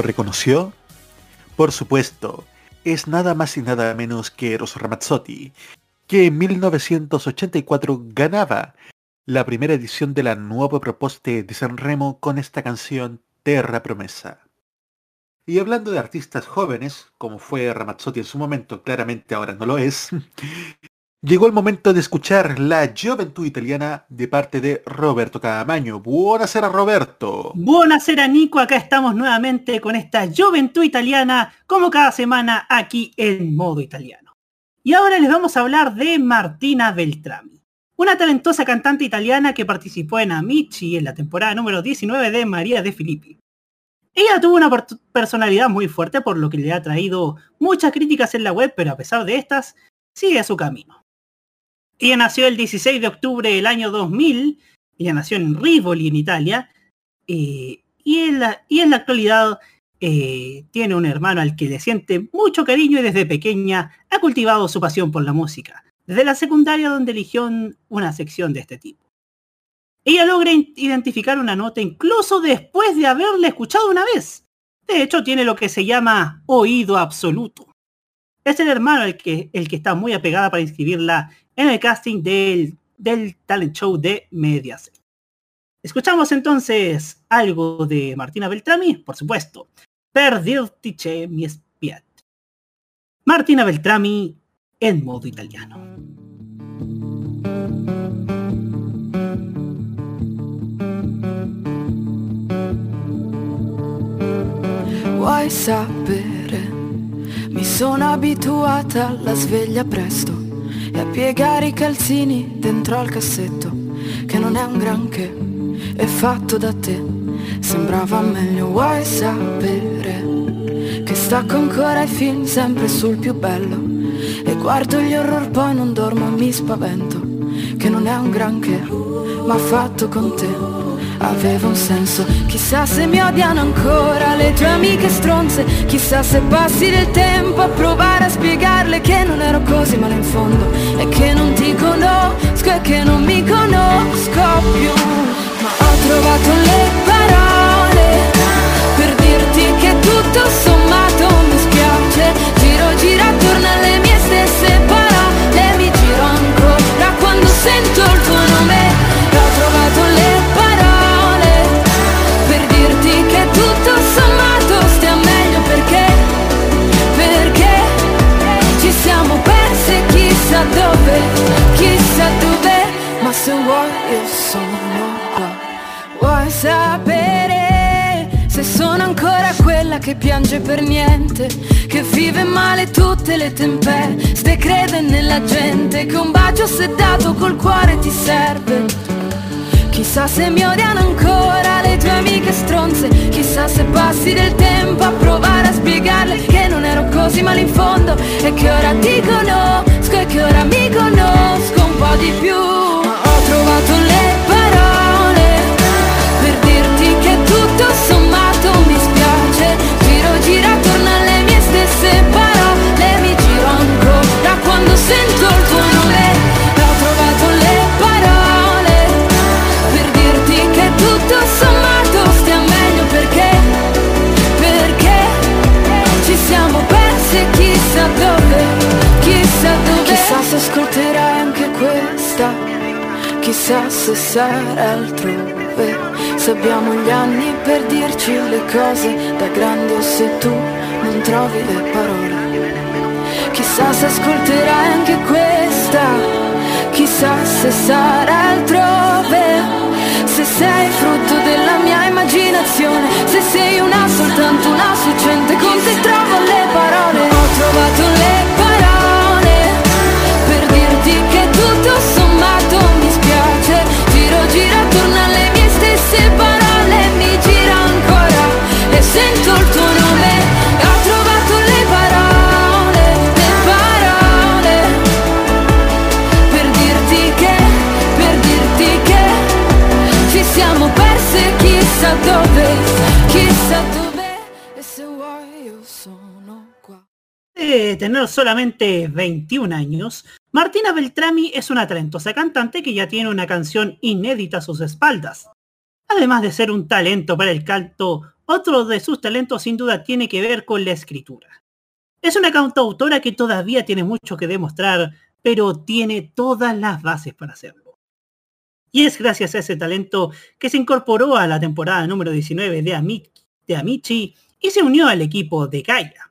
¿Lo reconoció? Por supuesto, es nada más y nada menos que Eros Ramazzotti, que en 1984 ganaba la primera edición de la nueva proposta de Sanremo con esta canción Terra Promesa. Y hablando de artistas jóvenes, como fue Ramazzotti en su momento, claramente ahora no lo es, llegó el momento de escuchar la Juventud Italiana de parte de Roberto Camaño. Buonasera Roberto. Buonasera Nico, acá estamos nuevamente con esta Juventud Italiana, como cada semana aquí en modo italiano. Y ahora les vamos a hablar de Martina Beltrami, una talentosa cantante italiana que participó en Amici en la temporada número 19 de María de Filippi. Ella tuvo una per- personalidad muy fuerte por lo que le ha traído muchas críticas en la web, pero a pesar de estas, sigue su camino. Ella nació el 16 de octubre del año 2000, ella nació en Rivoli, en Italia, eh, y, en la, y en la actualidad eh, tiene un hermano al que le siente mucho cariño y desde pequeña ha cultivado su pasión por la música, desde la secundaria donde eligió un- una sección de este tipo. Ella logra identificar una nota incluso después de haberla escuchado una vez. De hecho, tiene lo que se llama oído absoluto. Es el hermano el que, el que está muy apegada para inscribirla en el casting del, del talent show de Mediaset. Escuchamos entonces algo de Martina Beltrami, por supuesto. Per dirti che mi spiet. Martina Beltrami en modo italiano. Vuoi sapere? Mi sono abituata alla sveglia presto e piegare i calzini dentro al cassetto, che non è un granché, è fatto da te. Sembrava meglio, vuoi sapere? Che stacco ancora i film sempre sul più bello e guardo gli horror poi non dormo mi spavento, che non è un granché, ma fatto con te aveva un senso. Chissà se mi odiano ancora le tue amiche stronze. Chissà se passi del tempo a provare a spiegarle Che non ero così male in fondo. E che non ti conosco e che non mi conosco più. Ma ho trovato le parole Per dirti che tutto sommato mi spiace. Giro, gira attorno alle mie stesse parole. Mi giro ancora quando sento il se vuoi io sono qua. Vuoi sapere se sono ancora quella che piange per niente, che vive male tutte le tempeste, crede nella gente, che un bacio se dato col cuore ti serve. Chissà se mi odiano ancora le tue amiche se passi del tempo a provare a spiegarle che non ero così male in fondo e che ora ti conosco e che ora mi conosco un po' di più. Stesse parole, mi giro ancora quando sento il tuo nome. Ho trovato le parole per dirti che tutto sommato stia meglio perché, perché ci siamo persi chissà dove, chissà dove. Chissà se ascolterai anche questa, chissà se sarà altrove. Se abbiamo gli anni per dirci le cose da grandi o se tu non trovi le parole. Chissà se ascolterai anche questa, chissà se sarà altrove. Se sei frutto della mia immaginazione, se sei una soltanto una succente, con te trovo le parole. Ho trovato le parole tener solamente 21 años, Martina Beltrami es una talentosa cantante que ya tiene una canción inédita a sus espaldas. Además de ser un talento para el canto, otro de sus talentos sin duda tiene que ver con la escritura. Es una cantautora que todavía tiene mucho que demostrar, pero tiene todas las bases para hacerlo. Y es gracias a ese talento que se incorporó a la temporada número 19 de, Ami- de Amici y se unió al equipo de Gaia.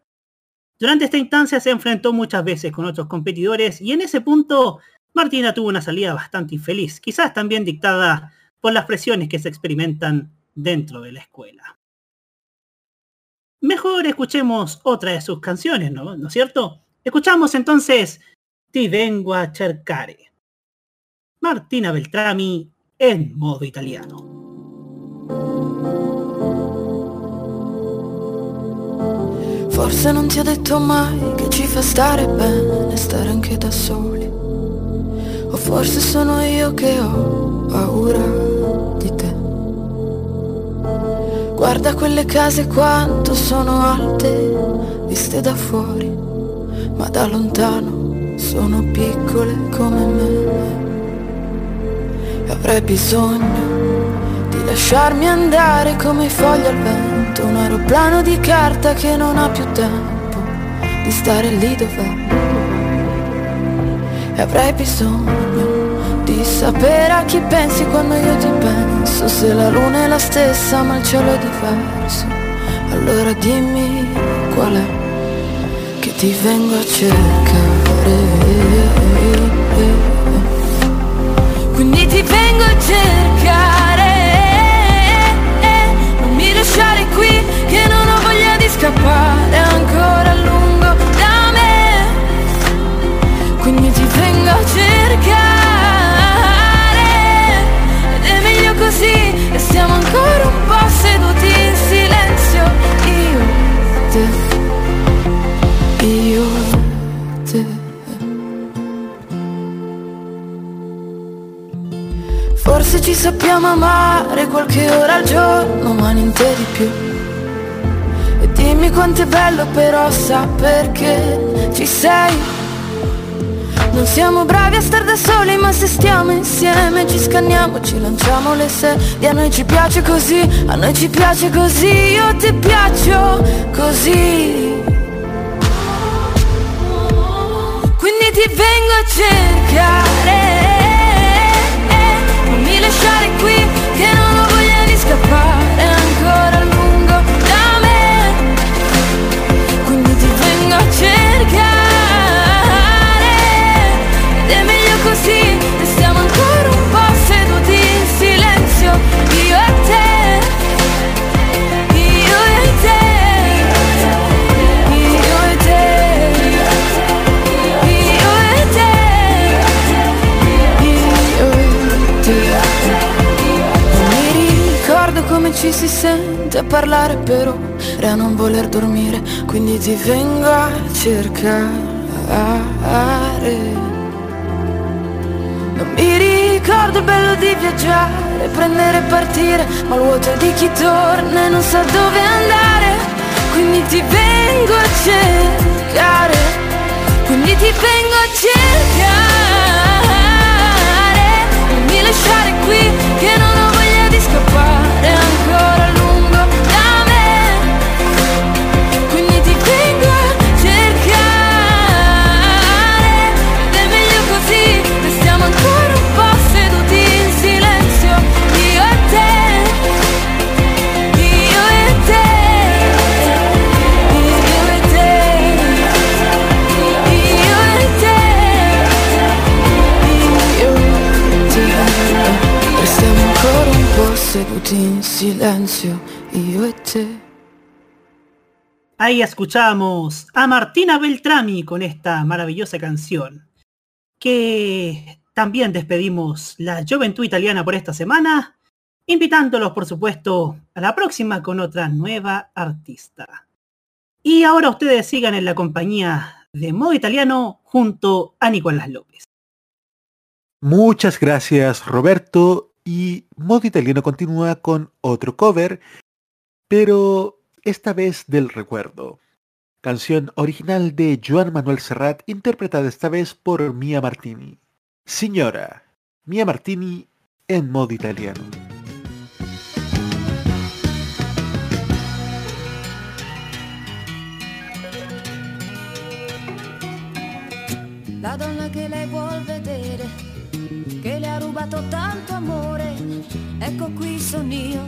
Durante esta instancia se enfrentó muchas veces con otros competidores y en ese punto Martina tuvo una salida bastante infeliz, quizás también dictada por las presiones que se experimentan dentro de la escuela. Mejor escuchemos otra de sus canciones, ¿no? ¿No es cierto? Escuchamos entonces Ti vengo a cercare. Martina Beltrami en modo italiano. Forse non ti ho detto mai che ci fa stare bene stare anche da soli. O forse sono io che ho paura di te. Guarda quelle case quanto sono alte, viste da fuori, ma da lontano sono piccole come me. E avrei bisogno di lasciarmi andare come foglie al vento, un aeroplano di carta che non ha più tempo di stare lì dov'è. E avrei bisogno di sapere a chi pensi quando io ti penso, se la luna è la stessa ma il cielo è diverso. Allora dimmi qual è che ti vengo a cercare. Quindi ti vengo a cercare scappare ancora a lungo da me. Quindi ti vengo a cercare. Ed è meglio così e stiamo ancora un po' seduti in silenzio. Io te Io te. Forse ci sappiamo amare qualche ora al giorno, ma niente di più. Dimmi quanto è bello però sa perché ci sei. Non siamo bravi a star da soli, ma se stiamo insieme ci scanniamo, ci lanciamo le sedie. A noi ci piace così, a noi ci piace così, io ti piaccio così. Quindi ti vengo a cercare non mi lasciare qui che non ho voglia di scappare si sente parlare però a non voler dormire, quindi ti vengo a cercare. Non mi ricordo il bello di viaggiare, prendere e partire, ma il vuoto di chi torna e non sa dove andare, quindi ti vengo a cercare, quindi ti vengo a cercare, non mi lasciare qui che non ho voglia di scappare un po' seduti in silenzio, io e te. Ahí escuchamos a Martina Beltrami con esta maravillosa canción. Que también despedimos la juventud italiana por esta semana, invitándolos por supuesto a la próxima con otra nueva artista. Y ahora ustedes sigan en la compañía de Modo Italiano junto a Nicolás López. Muchas gracias Roberto y Modo Italiano continúa con otro cover, pero esta vez del recuerdo. Canción original de Joan Manuel Serrat interpretada esta vez por Mia Martini. Signora, Mia Martini en modo italiano. Che le ha rubato tanto amore, ecco qui sono io,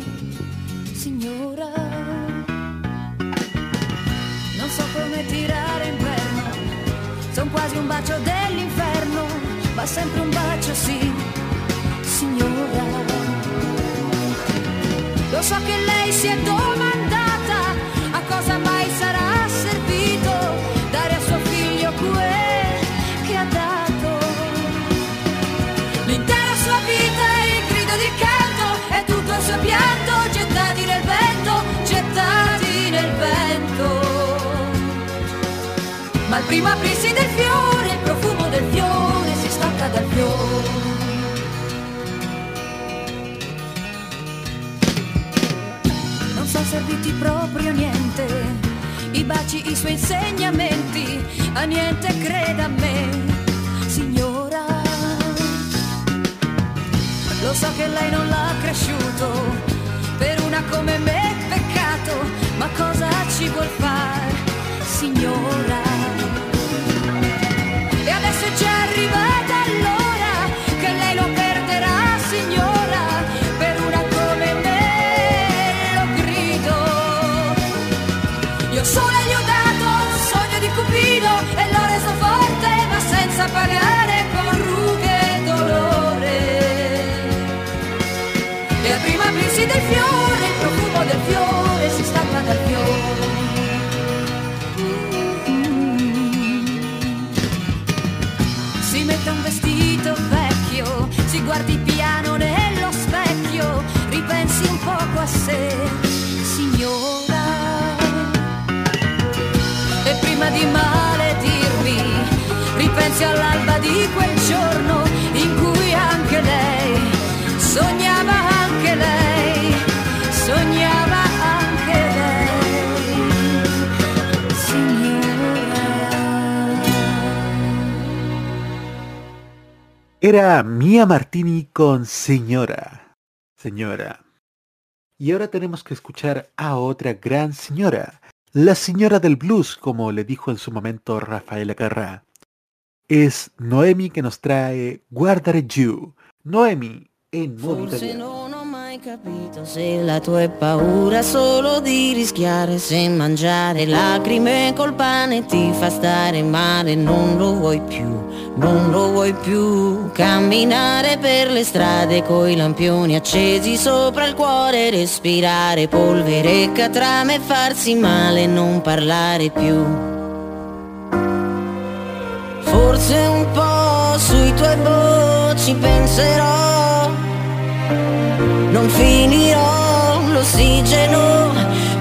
signora. Non so come tirare inverno, son quasi un bacio dell'inferno, ma sempre un bacio sì, signora. Lo so che lei si è domandata Ma il primo aprirsi del fiore, il profumo del fiore si stacca dal fiore. Non sono serviti proprio niente, i baci, i suoi insegnamenti, a niente creda a me, signora. Lo so che lei non l'ha cresciuto, per una come me è peccato, ma cosa ci vuol fare, signora? Quel giorno in cui. Era Mia Martini con Señora. Señora. Y ahora tenemos que escuchar a otra gran señora. La señora del blues, como le dijo en su momento Rafaela Carrà. Es Noemi que nos trae Guardare Giù. Noemi en modo Forse italiano. non ho mai capito se la tua è paura solo di rischiare se mangiare lacrime col pane ti fa stare male, non lo vuoi più, non lo vuoi più. Camminare per le strade coi lampioni accesi sopra il cuore, respirare polvere e catrame, farsi male, non parlare più. Forse un po' sui tuoi voci penserò. Non finirò, lo l'ossigeno,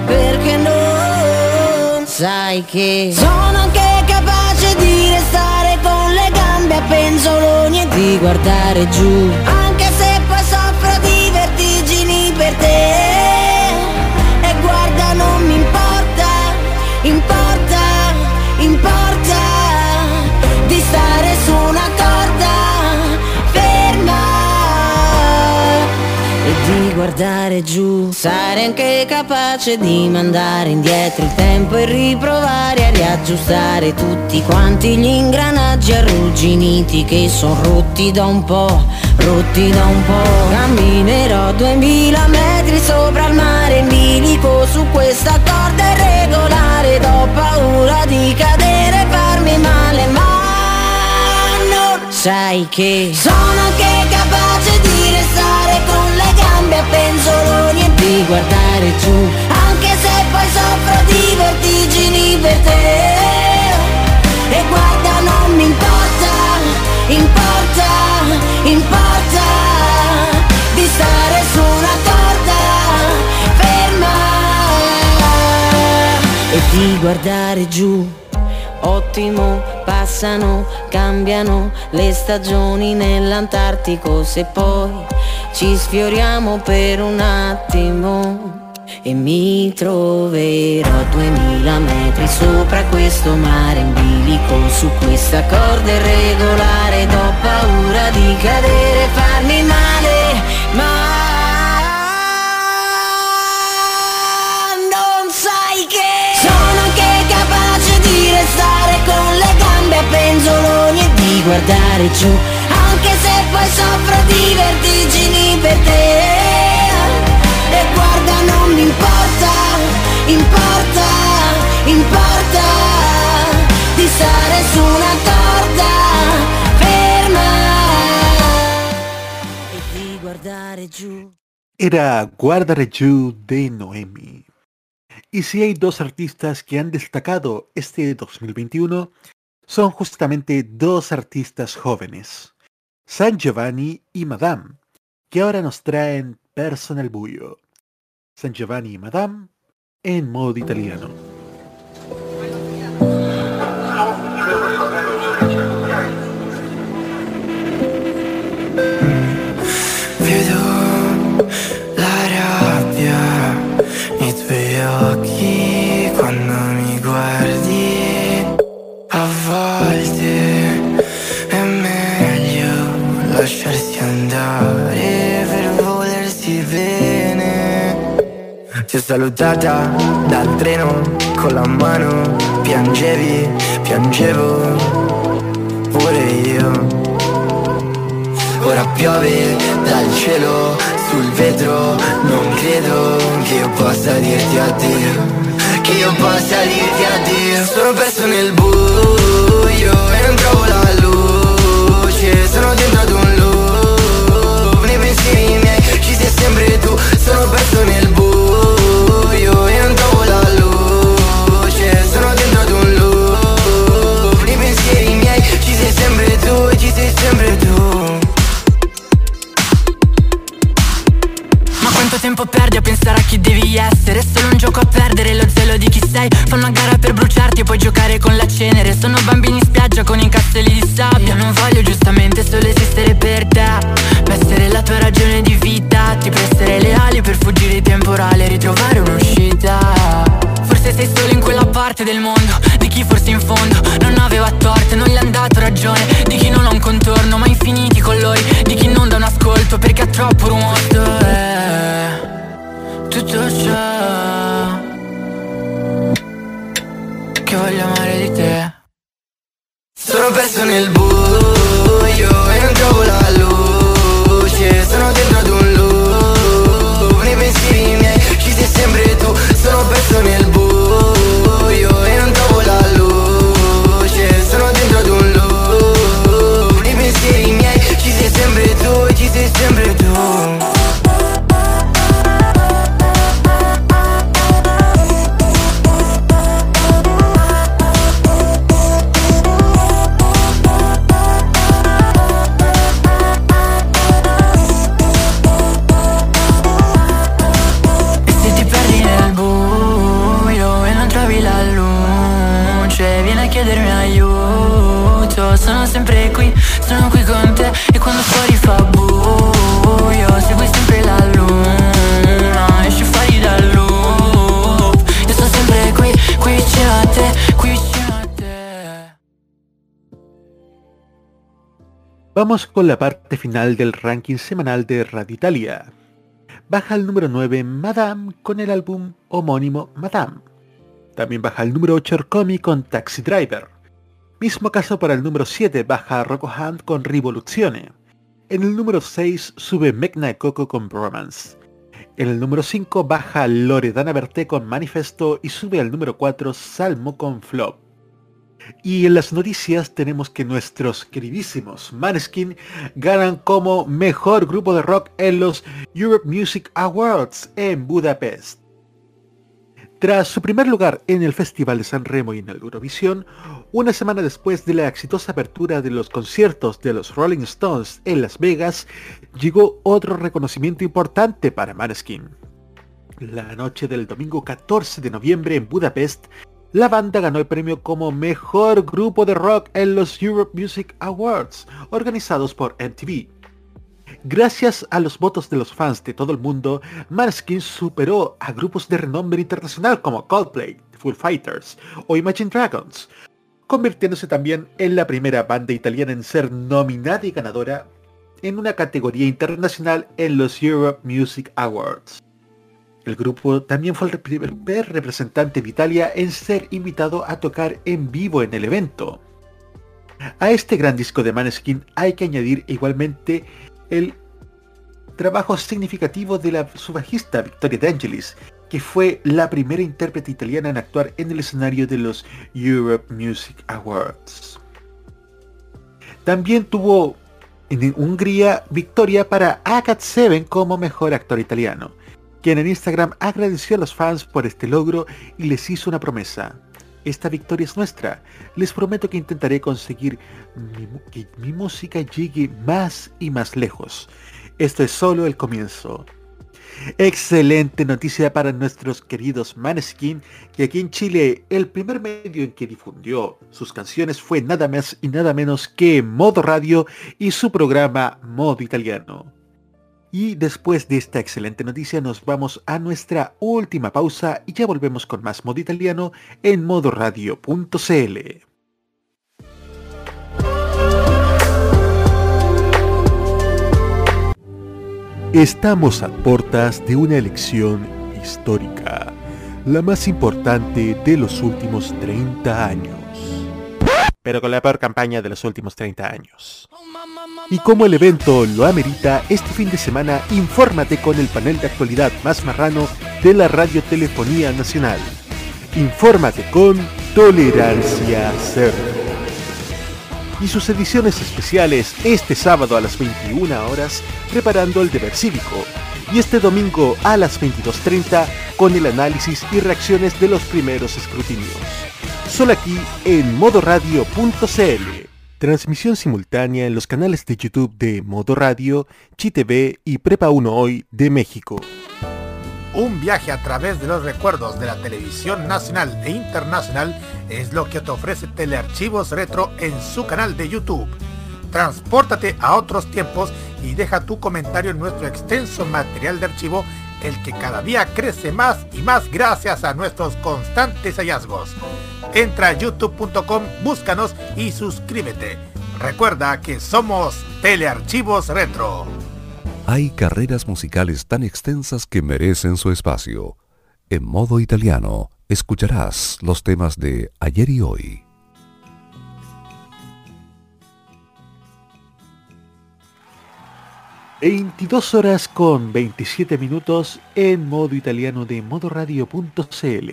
perché non sai che sono anche capace di restare con le gambe a penzoloni e di guardare giù, guardare giù. Sarei anche capace di mandare indietro il tempo e riprovare a riaggiustare tutti quanti gli ingranaggi arrugginiti che sono rotti da un po', rotti da un po'. Camminerò duemila metri sopra il mare in bilico su questa corda irregolare. Ho paura di cadere e farmi male, ma non sai che sono anche guardare giù, anche se poi soffro di vertigini per te. E guarda non mi importa, importa, importa di stare su una corda ferma e di guardare giù. Ottimo, passano, cambiano le stagioni nell'Antartico se poi ci sfioriamo per un attimo e mi troverò a duemila metri sopra questo mare in bilico. Su questa corda irregolare ed ho paura di cadere e farmi male ma non sai che sono anche capace di restare con le gambe a penzoloni e di guardare giù poi soffro di vertigini per te. E guarda non mi importa importa importa di stare su una corda ferma e di guardare giù. Era Guardare Giù de Noemi. Y si hay dos artistas que han destacado este 2021, son justamente dos artistas jóvenes, San Giovanni y Madame, que ahora nos traen Personal Bullo. San Giovanni y Madame en modo italiano. Vedo la rabbia nei tuoi occhi quando mi guardi. Lasciarsi andare per volersi bene. Ti ho salutata dal treno con la mano, piangevi, piangevo pure io. Ora piove dal cielo sul vetro Non credo che io possa dirti addio Che io possa dirti addio Sono perso nel buio tu Sono perso a chi devi essere? È solo un gioco a perdere lo zelo di chi sei. Fanno una gara per bruciarti e puoi giocare con la cenere. Sono bambini in spiaggia con i castelli di sabbia. Non voglio giustamente solo esistere per te. Ma essere la tua ragione di vita. Ti prestare le ali per fuggire i temporali e ritrovare un'uscita. Forse sei solo in quella parte del mondo Di chi forse in fondo non aveva torto. Non gli è andato ragione Di chi non ha un contorno ma infiniti colori Di chi non dà un ascolto perché ha troppo rumore tutto ciò Che voglio amare di te. Sono perso nel buio Vamos con la parte final del ranking semanal de Radio Italia. Baja al número 9 Madame con el álbum homónimo Madame. También baja al número 8 Orcomi con Taxi Driver. Mismo caso para el número 7 baja Rocco Hunt con Rivoluzione. En el número 6 sube Mecna Coco con Bromance. En el número 5 baja Loredana Berté con Manifesto y sube al número 4 Salmo con Flop. Y en las noticias tenemos que nuestros queridísimos Maneskin ganan como mejor grupo de rock en los Europe Music Awards en Budapest. Tras su primer lugar en el Festival de San Remo y en el Eurovisión, una semana después de la exitosa apertura de los conciertos de los Rolling Stones en Las Vegas, llegó otro reconocimiento importante para Maneskin. La noche del domingo 14 de noviembre en Budapest, la banda ganó el premio como mejor grupo de rock en los Europe Music Awards, organizados por MTV. Gracias a los votos de los fans de todo el mundo, Maneskin superó a grupos de renombre internacional como Coldplay, Full Fighters o Imagine Dragons, convirtiéndose también en la primera banda italiana en ser nominada y ganadora en una categoría internacional en los Europe Music Awards. El grupo también fue el primer representante de Italia en ser invitado a tocar en vivo en el evento. A este gran disco de Maneskin hay que añadir igualmente el trabajo significativo de la su bajista Victoria De Angelis, que fue la primera intérprete italiana en actuar en el escenario de los Europe Music Awards. También tuvo en Hungría victoria para Akat Seven como mejor actor italiano, quien en Instagram agradeció a los fans por este logro y les hizo una promesa. Esta victoria es nuestra. Les prometo que intentaré conseguir que mi música llegue más y más lejos. Esto es solo el comienzo. Excelente noticia para nuestros queridos Maneskin, que aquí en Chile el primer medio en que difundió sus canciones fue nada más y nada menos que Modo Radio y su programa Modo Italiano. Y después de esta excelente noticia nos vamos a nuestra última pausa y ya volvemos con más modo italiano en modoradio.cl. Estamos a puertas de una elección histórica, la más importante de los últimos 30 años. Pero con la peor campaña de los últimos 30 años. Y como el evento lo amerita, este fin de semana infórmate con el panel de actualidad más marrano de la Radiotelefonía Nacional. Infórmate con Tolerancia Cero. Y sus ediciones especiales este sábado a las 21 horas preparando el deber cívico. Y este domingo a las 22.30 con el análisis y reacciones de los primeros escrutinios. Solo aquí en modoradio.cl. Transmisión simultánea en los canales de YouTube de Modo Radio, ChiTV y Prepa 1 Hoy de México. Un viaje a través de los recuerdos de la televisión nacional e internacional es lo que te ofrece Telearchivos Retro en su canal de YouTube. Transpórtate a otros tiempos y deja tu comentario en nuestro extenso material de archivo, el que cada día crece más y más gracias a nuestros constantes hallazgos. Entra a youtube.com, búscanos y suscríbete. Recuerda que somos Telearchivos Retro. Hay carreras musicales tan extensas que merecen su espacio. En modo italiano, escucharás los temas de ayer y hoy. ...22 horas con 27 minutos... ...en modo italiano de modoradio.cl...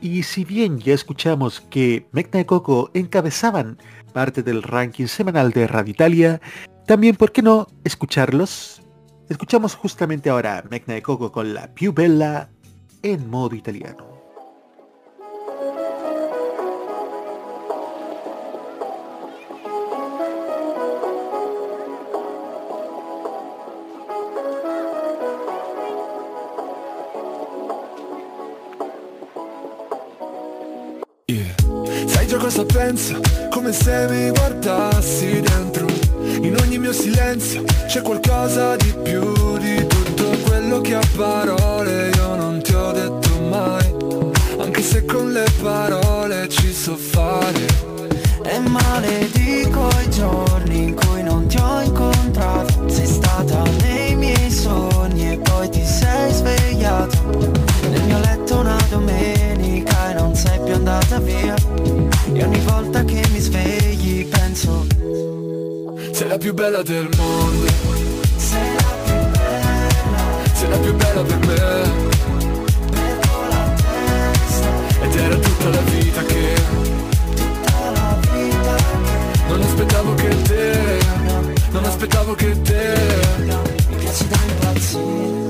Y si bien ya escuchamos que Mecna y Coco encabezaban parte del ranking semanal de Radio Italia, también, ¿por qué no escucharlos? Escuchamos justamente ahora Mecna y Coco con la Più Bella en modo italiano. Cosa pensa, come se mi guardassi dentro. In ogni mio silenzio c'è qualcosa di più di tutto quello che a parole io non ti ho detto mai. Anche se con le parole ci so fare. E maledico i giorni in cui non ti ho incontrato Sei stata nei miei sogni e poi ti sei svegliato Nel mio letto una domenica e non sei più andata via E ogni volta che mi svegli penso Sei la più bella del mondo. Sei la più bella. Sei la più bella per me. Perdo la testa. Ed era tutta la vita che Tutta la vita che Non aspettavo che te Non aspettavo che te Mi piaci da impazzire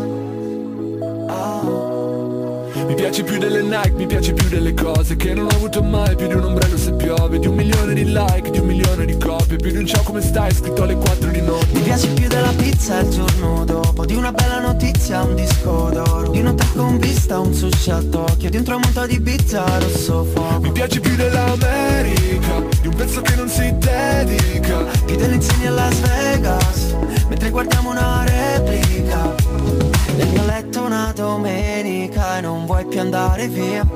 Mi piaci più delle Nike, mi piaci più delle cose Che non ho avuto mai, più di un ombrello se piove Di un milione di like, di un milione di copie. Più di un ciao come stai, scritto alle 4 di notte. Mi piaci più della pizza il giorno dopo Di una bella notizia, un disco d'oro. Di un hotel con vista, un sushi a Tokyo. Di un tramonto di pizza rosso fuoco. Mi piaci più dell'America Di un pezzo che non si dedica. Più delle insegne a Las Vegas Mentre guardiamo una replica non vuoi più andare via.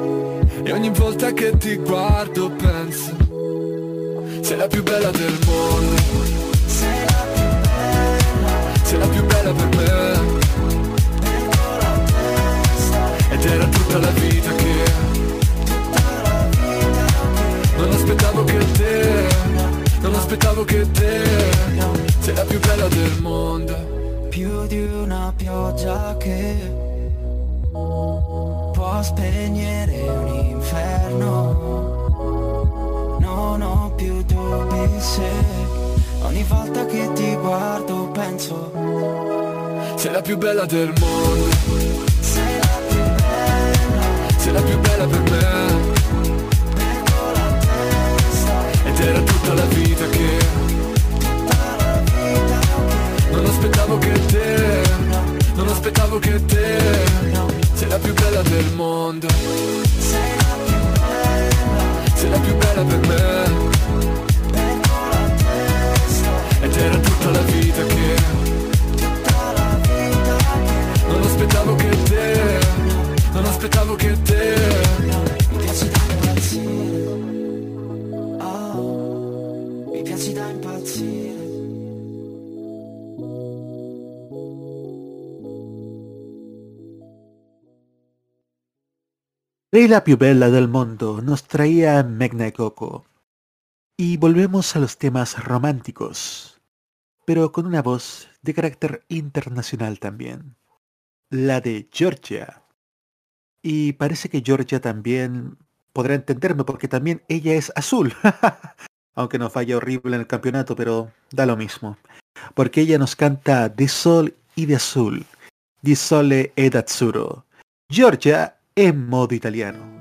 E ogni volta che ti guardo penso Sei la più bella del mondo. Sei la più bella. Sei la più bella per me. Ed era tutta la vita che Tutta la vita che Non aspettavo che te Non aspettavo che te. Sei la più bella del mondo. Più di una pioggia che può spegnere un inferno. Non ho più dubbi se ogni volta che ti guardo penso Sei la più bella del mondo sei la più bella. Sei la più bella per me Perdo la testa, Ed era tutta la vita che tutta la vita che Non aspettavo che te Non aspettavo che te Sei la più bella del mondo sei la più bella. Sei la più bella per me Ed era tutta la vita che tutta la vita che Non aspettavo che te Non aspettavo che te Rey la più bella del mundo nos traía Megna y Coco. Y volvemos a los temas románticos, pero con una voz de carácter internacional también. La de Georgia. Y parece que Georgia también podrá entenderme porque también ella es azul. Aunque nos falla horrible en el campeonato, pero da lo mismo. Porque ella nos canta de sol y de azul. Di sole ed azzurro. Georgia en modo italiano.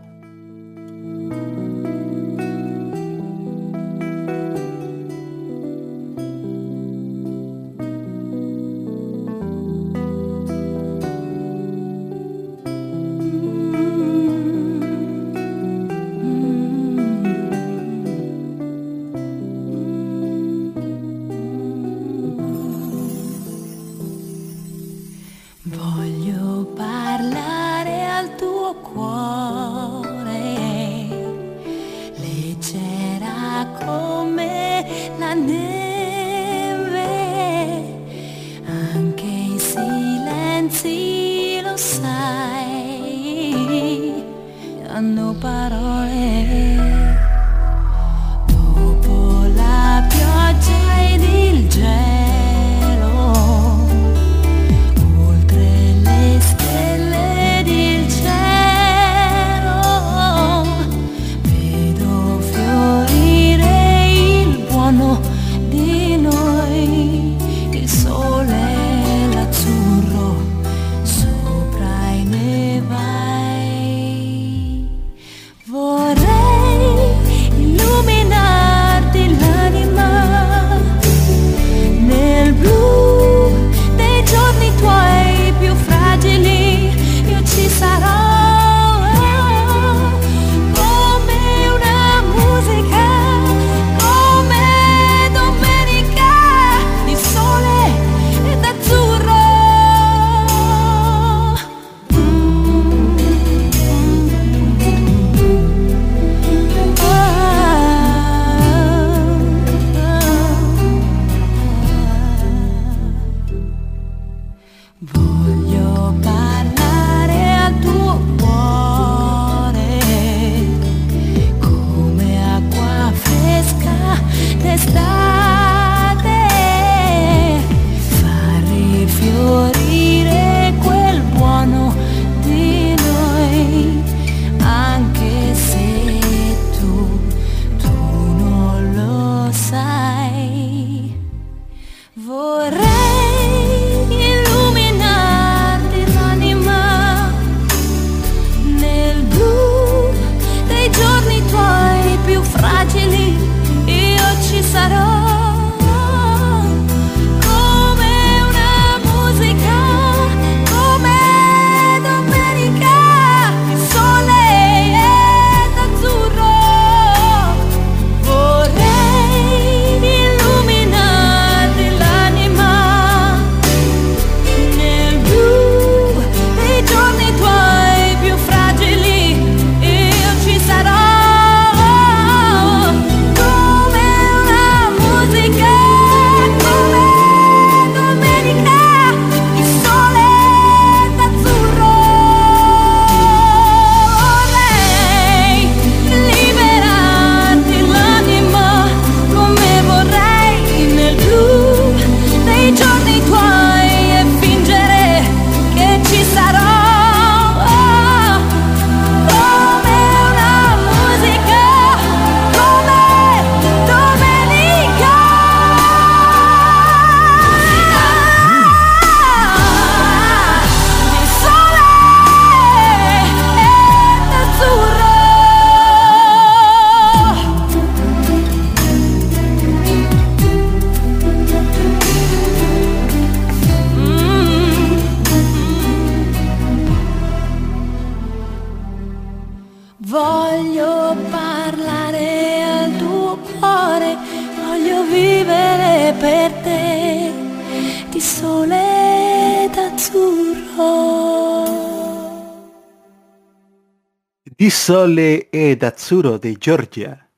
Sole ed Azzurro de Georgia.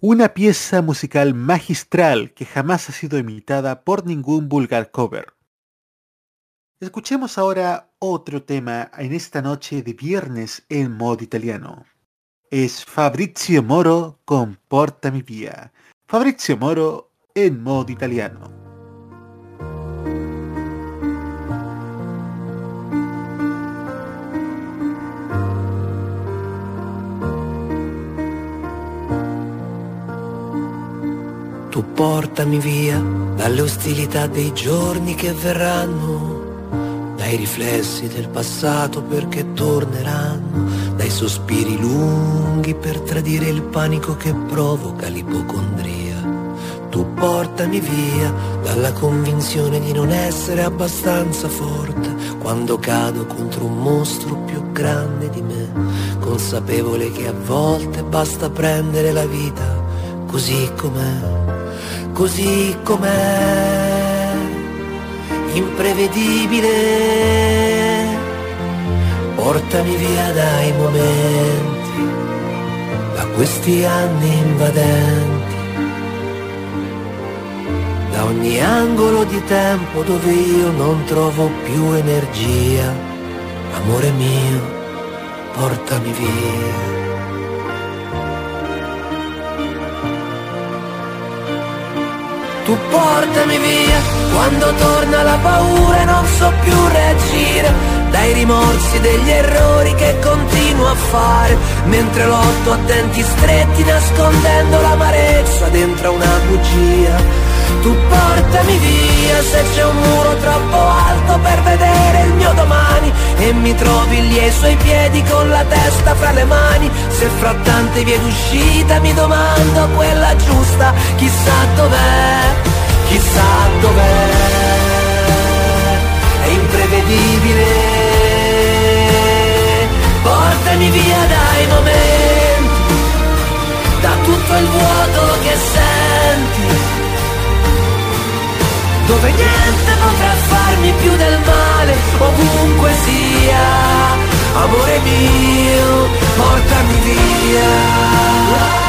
Una pieza musical magistral que jamás ha sido imitada por ningún vulgar cover. Escuchemos ahora otro tema en esta noche de viernes en modo italiano. Es Fabrizio Moro con Porta mi via. Fabrizio Moro en modo italiano. Tu portami via dalle ostilità dei giorni che verranno, dai riflessi del passato perché torneranno, dai sospiri lunghi per tradire il panico che provoca l'ipocondria. Tu portami via dalla convinzione di non essere abbastanza forte quando cado contro un mostro più grande di me, consapevole che a volte basta prendere la vita così com'è così com'è, imprevedibile. Portami via dai momenti, da questi anni invadenti, da ogni angolo di tempo dove io non trovo più energia. Amore mio, portami via. Portami via. Quando torna la paura e non so più reagire. Dai rimorsi degli errori che continuo a fare. Mentre lotto a denti stretti nascondendo l'amarezza dentro una bugia. Tu portami via se c'è un muro troppo alto per vedere il mio domani. E mi trovi lì ai suoi piedi con la testa fra le mani. Se fra tante vie d'uscita mi domando quella giusta, chissà dov'è, chissà dov'è. È imprevedibile. Portami via dai momenti, da tutto il vuoto che senti dove niente potrà farmi più del male, ovunque sia. Amore mio, portami via.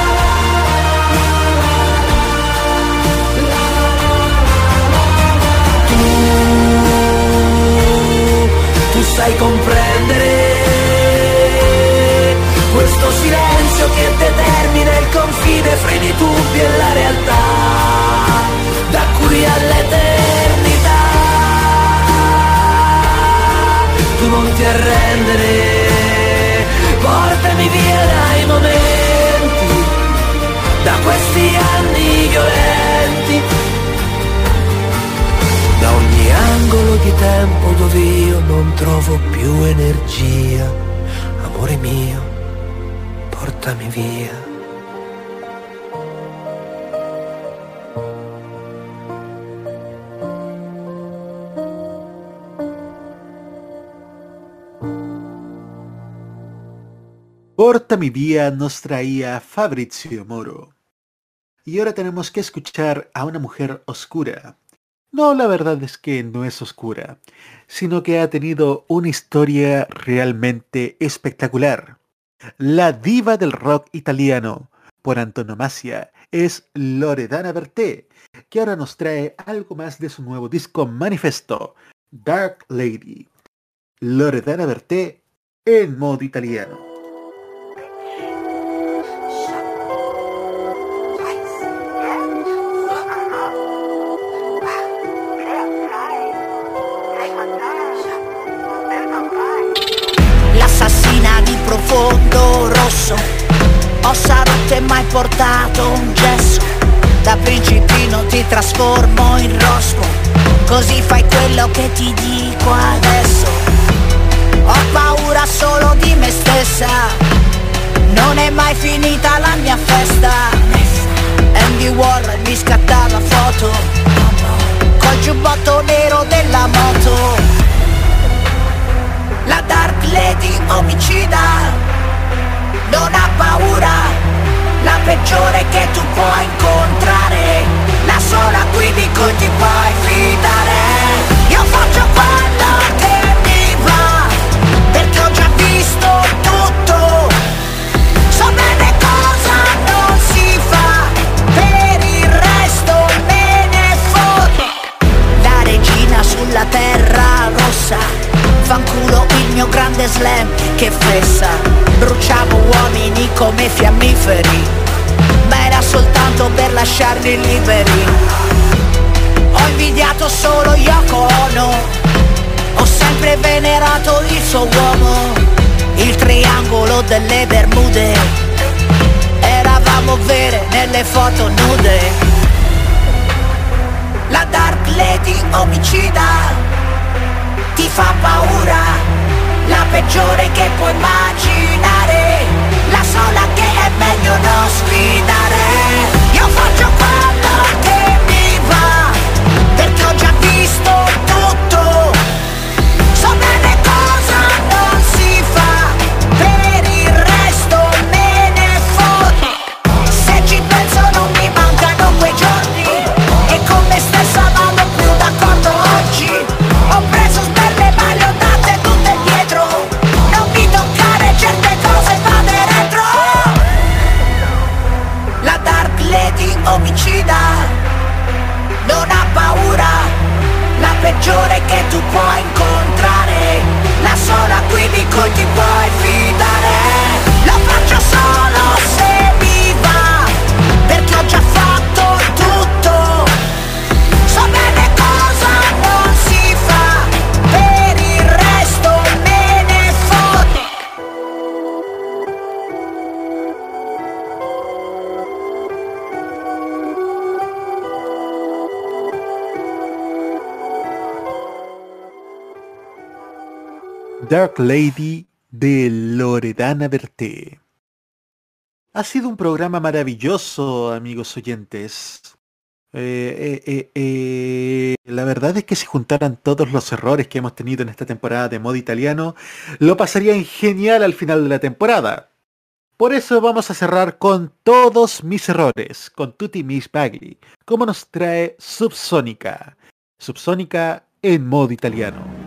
Sai comprendere questo silenzio che determina il confine fra i dubbi e la realtà da qui all'eternità. Tu non ti arrendere, portami via dai momenti, da questi anni violenti, da ogni angolo di tempo dove io non trovo più energia. Amore mio, portami via. Porta mi vía nos traía Fabrizio Moro. Y ahora tenemos que escuchar a una mujer oscura. No, la verdad es que no es oscura, sino que ha tenido una historia realmente espectacular. La diva del rock italiano, por antonomasia, es Loredana Berté, que ahora nos trae algo más de su nuevo disco Manifesto, Dark Lady. Loredana Berté en modo italiano. Profondo rosso. Ossa rotte mai portato un gesso? Da principino ti trasformo in rospo. Così fai quello che ti dico adesso. Ho paura solo di me stessa. Non è mai finita la mia festa. Andy Warren mi scattava foto. Col giubbotto nero della moto. La Dark Lady omicida non ha paura, la peggiore che tu puoi incontrare, la sola qui di cui ti puoi fidare. Io faccio quello che mi va, perché ho già visto tutto, so bene cosa non si fa, per il resto me ne foto. La regina sulla terra rossa, fanculo mio grande slam che fessa. Bruciavo uomini come fiammiferi, ma era soltanto per lasciarli liberi. Ho invidiato solo Yoko Ono, ho sempre venerato il suo uomo, il triangolo delle Bermude. Eravamo vere nelle foto nude. La Dark Lady omicida ti fa paura, peggiore che puoi immaginare, la sola che è meglio non sfidare. Io faccio quello che mi va, perché ho già visto la peggiore che tu puoi incontrare, la sola qui di cui ti puoi fidare. Lo faccio solo Dark Lady de Loredana Berté. Ha sido un programa maravilloso, amigos oyentes. Eh, eh, eh, la verdad es que si juntaran todos los errores que hemos tenido en esta temporada de modo italiano, lo pasarían genial al final de la temporada. Por eso vamos a cerrar con todos mis errores, con Tutti Miss Bagley, como nos trae Subsónica. Subsónica en modo italiano.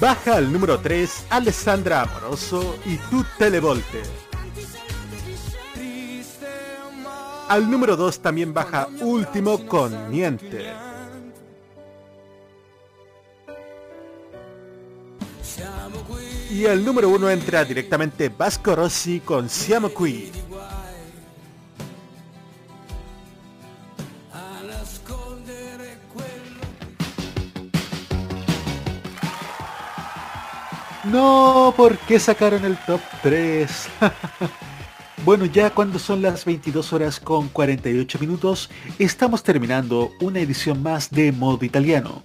Baja al número 3 Alessandra Amoroso y Tutte le Volte. Al número 2 también baja Último con Niente. Y al número 1 entra directamente Vasco Rossi con Siamo qui. No, ¿por qué sacaron el top 3? bueno, ya cuando son las 22 horas con 48 minutos, estamos terminando una edición más de modo italiano.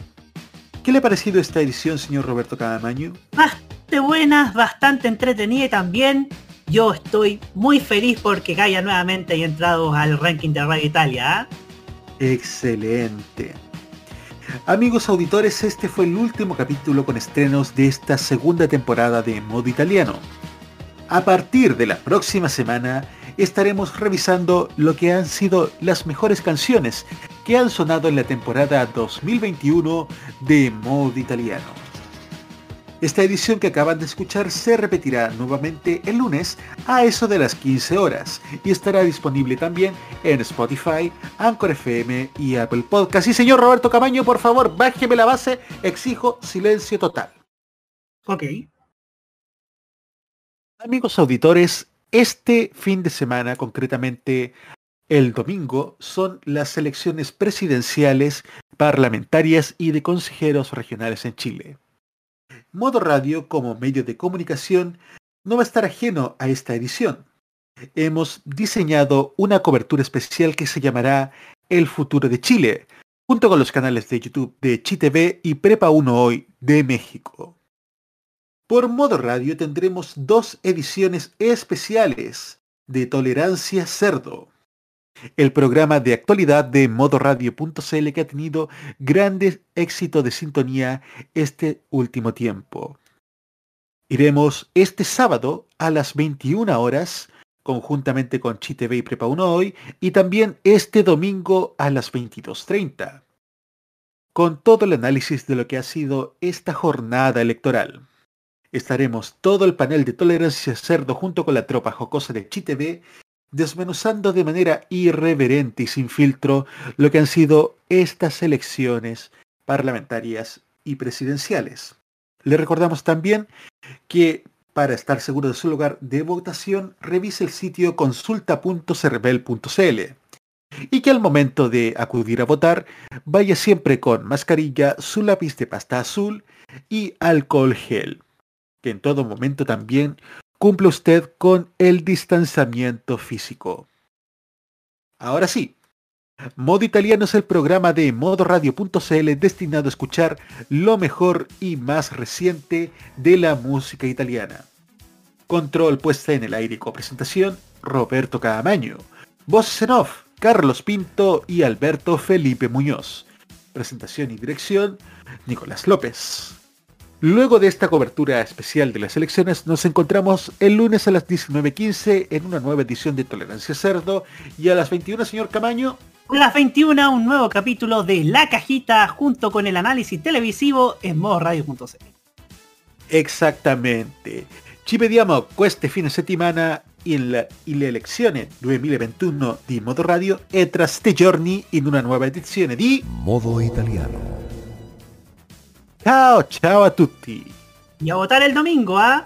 ¿Qué le ha parecido esta edición, señor Roberto Cadamaño? Bastante buena, bastante entretenida y también yo estoy muy feliz porque Gaia nuevamente haya entrado al ranking de Radio Italia. ¿ah? Excelente. Amigos auditores, este fue el último capítulo con estrenos de esta segunda temporada de Modo Italiano. A partir de la próxima semana estaremos revisando lo que han sido las mejores canciones que han sonado en la temporada 2021 de Modo Italiano. Esta edición que acaban de escuchar se repetirá nuevamente el lunes a eso de las 15 horas y estará disponible también en Spotify, Anchor FM y Apple Podcast. Y señor Roberto Camaño, por favor, bájeme la base, exijo silencio total. Ok. Amigos auditores, este fin de semana, concretamente el domingo, son las elecciones presidenciales, parlamentarias y de consejeros regionales en Chile. Modo Radio como medio de comunicación no va a estar ajeno a esta edición. Hemos diseñado una cobertura especial que se llamará El futuro de Chile, junto con los canales de YouTube de ChiTV y Prepa 1 Hoy de México. Por Modo Radio tendremos dos ediciones especiales de Tolerancia Cerdo, el programa de actualidad de modoradio.cl que ha tenido grandes éxitos de sintonía este último tiempo. Iremos este sábado a las 21 horas, conjuntamente con ChiTV y Prepa 1 Hoy, y también este domingo a las 22.30, con todo el análisis de lo que ha sido esta jornada electoral. Estaremos todo el panel de Tolerancia Cerdo junto con la tropa jocosa de ChiTV desmenuzando de manera irreverente y sin filtro lo que han sido estas elecciones parlamentarias y presidenciales. Le recordamos también que para estar seguro de su lugar de votación, revise el sitio consulta.cervel.cl y que al momento de acudir a votar vaya siempre con mascarilla, su lápiz de pasta azul y alcohol gel, que en todo momento también cumple usted con el distanciamiento físico. Ahora sí, Modo Italiano es el programa de modoradio.cl destinado a escuchar lo mejor y más reciente de la música italiana. Control puesta en el aire y copresentación, Roberto Cadamaño. Voces en off, Carlos Pinto y Alberto Felipe Muñoz. Presentación y dirección, Nicolás López. Luego de esta cobertura especial de las elecciones, nos encontramos el lunes a las 19.15 en una nueva edición de Tolerancia Cerdo y a las 21, señor Camaño. A las 21, un nuevo capítulo de La Cajita junto con el análisis televisivo en modoradio.cl. Exactamente. Ci vediamo queste fine settimana in le elezioni 2021 di Modo Radio e tra ste giorni in una nuova edizione di Modo Italiano. Ciao ciao a tutti! Y a votar el domingo, ¿ah?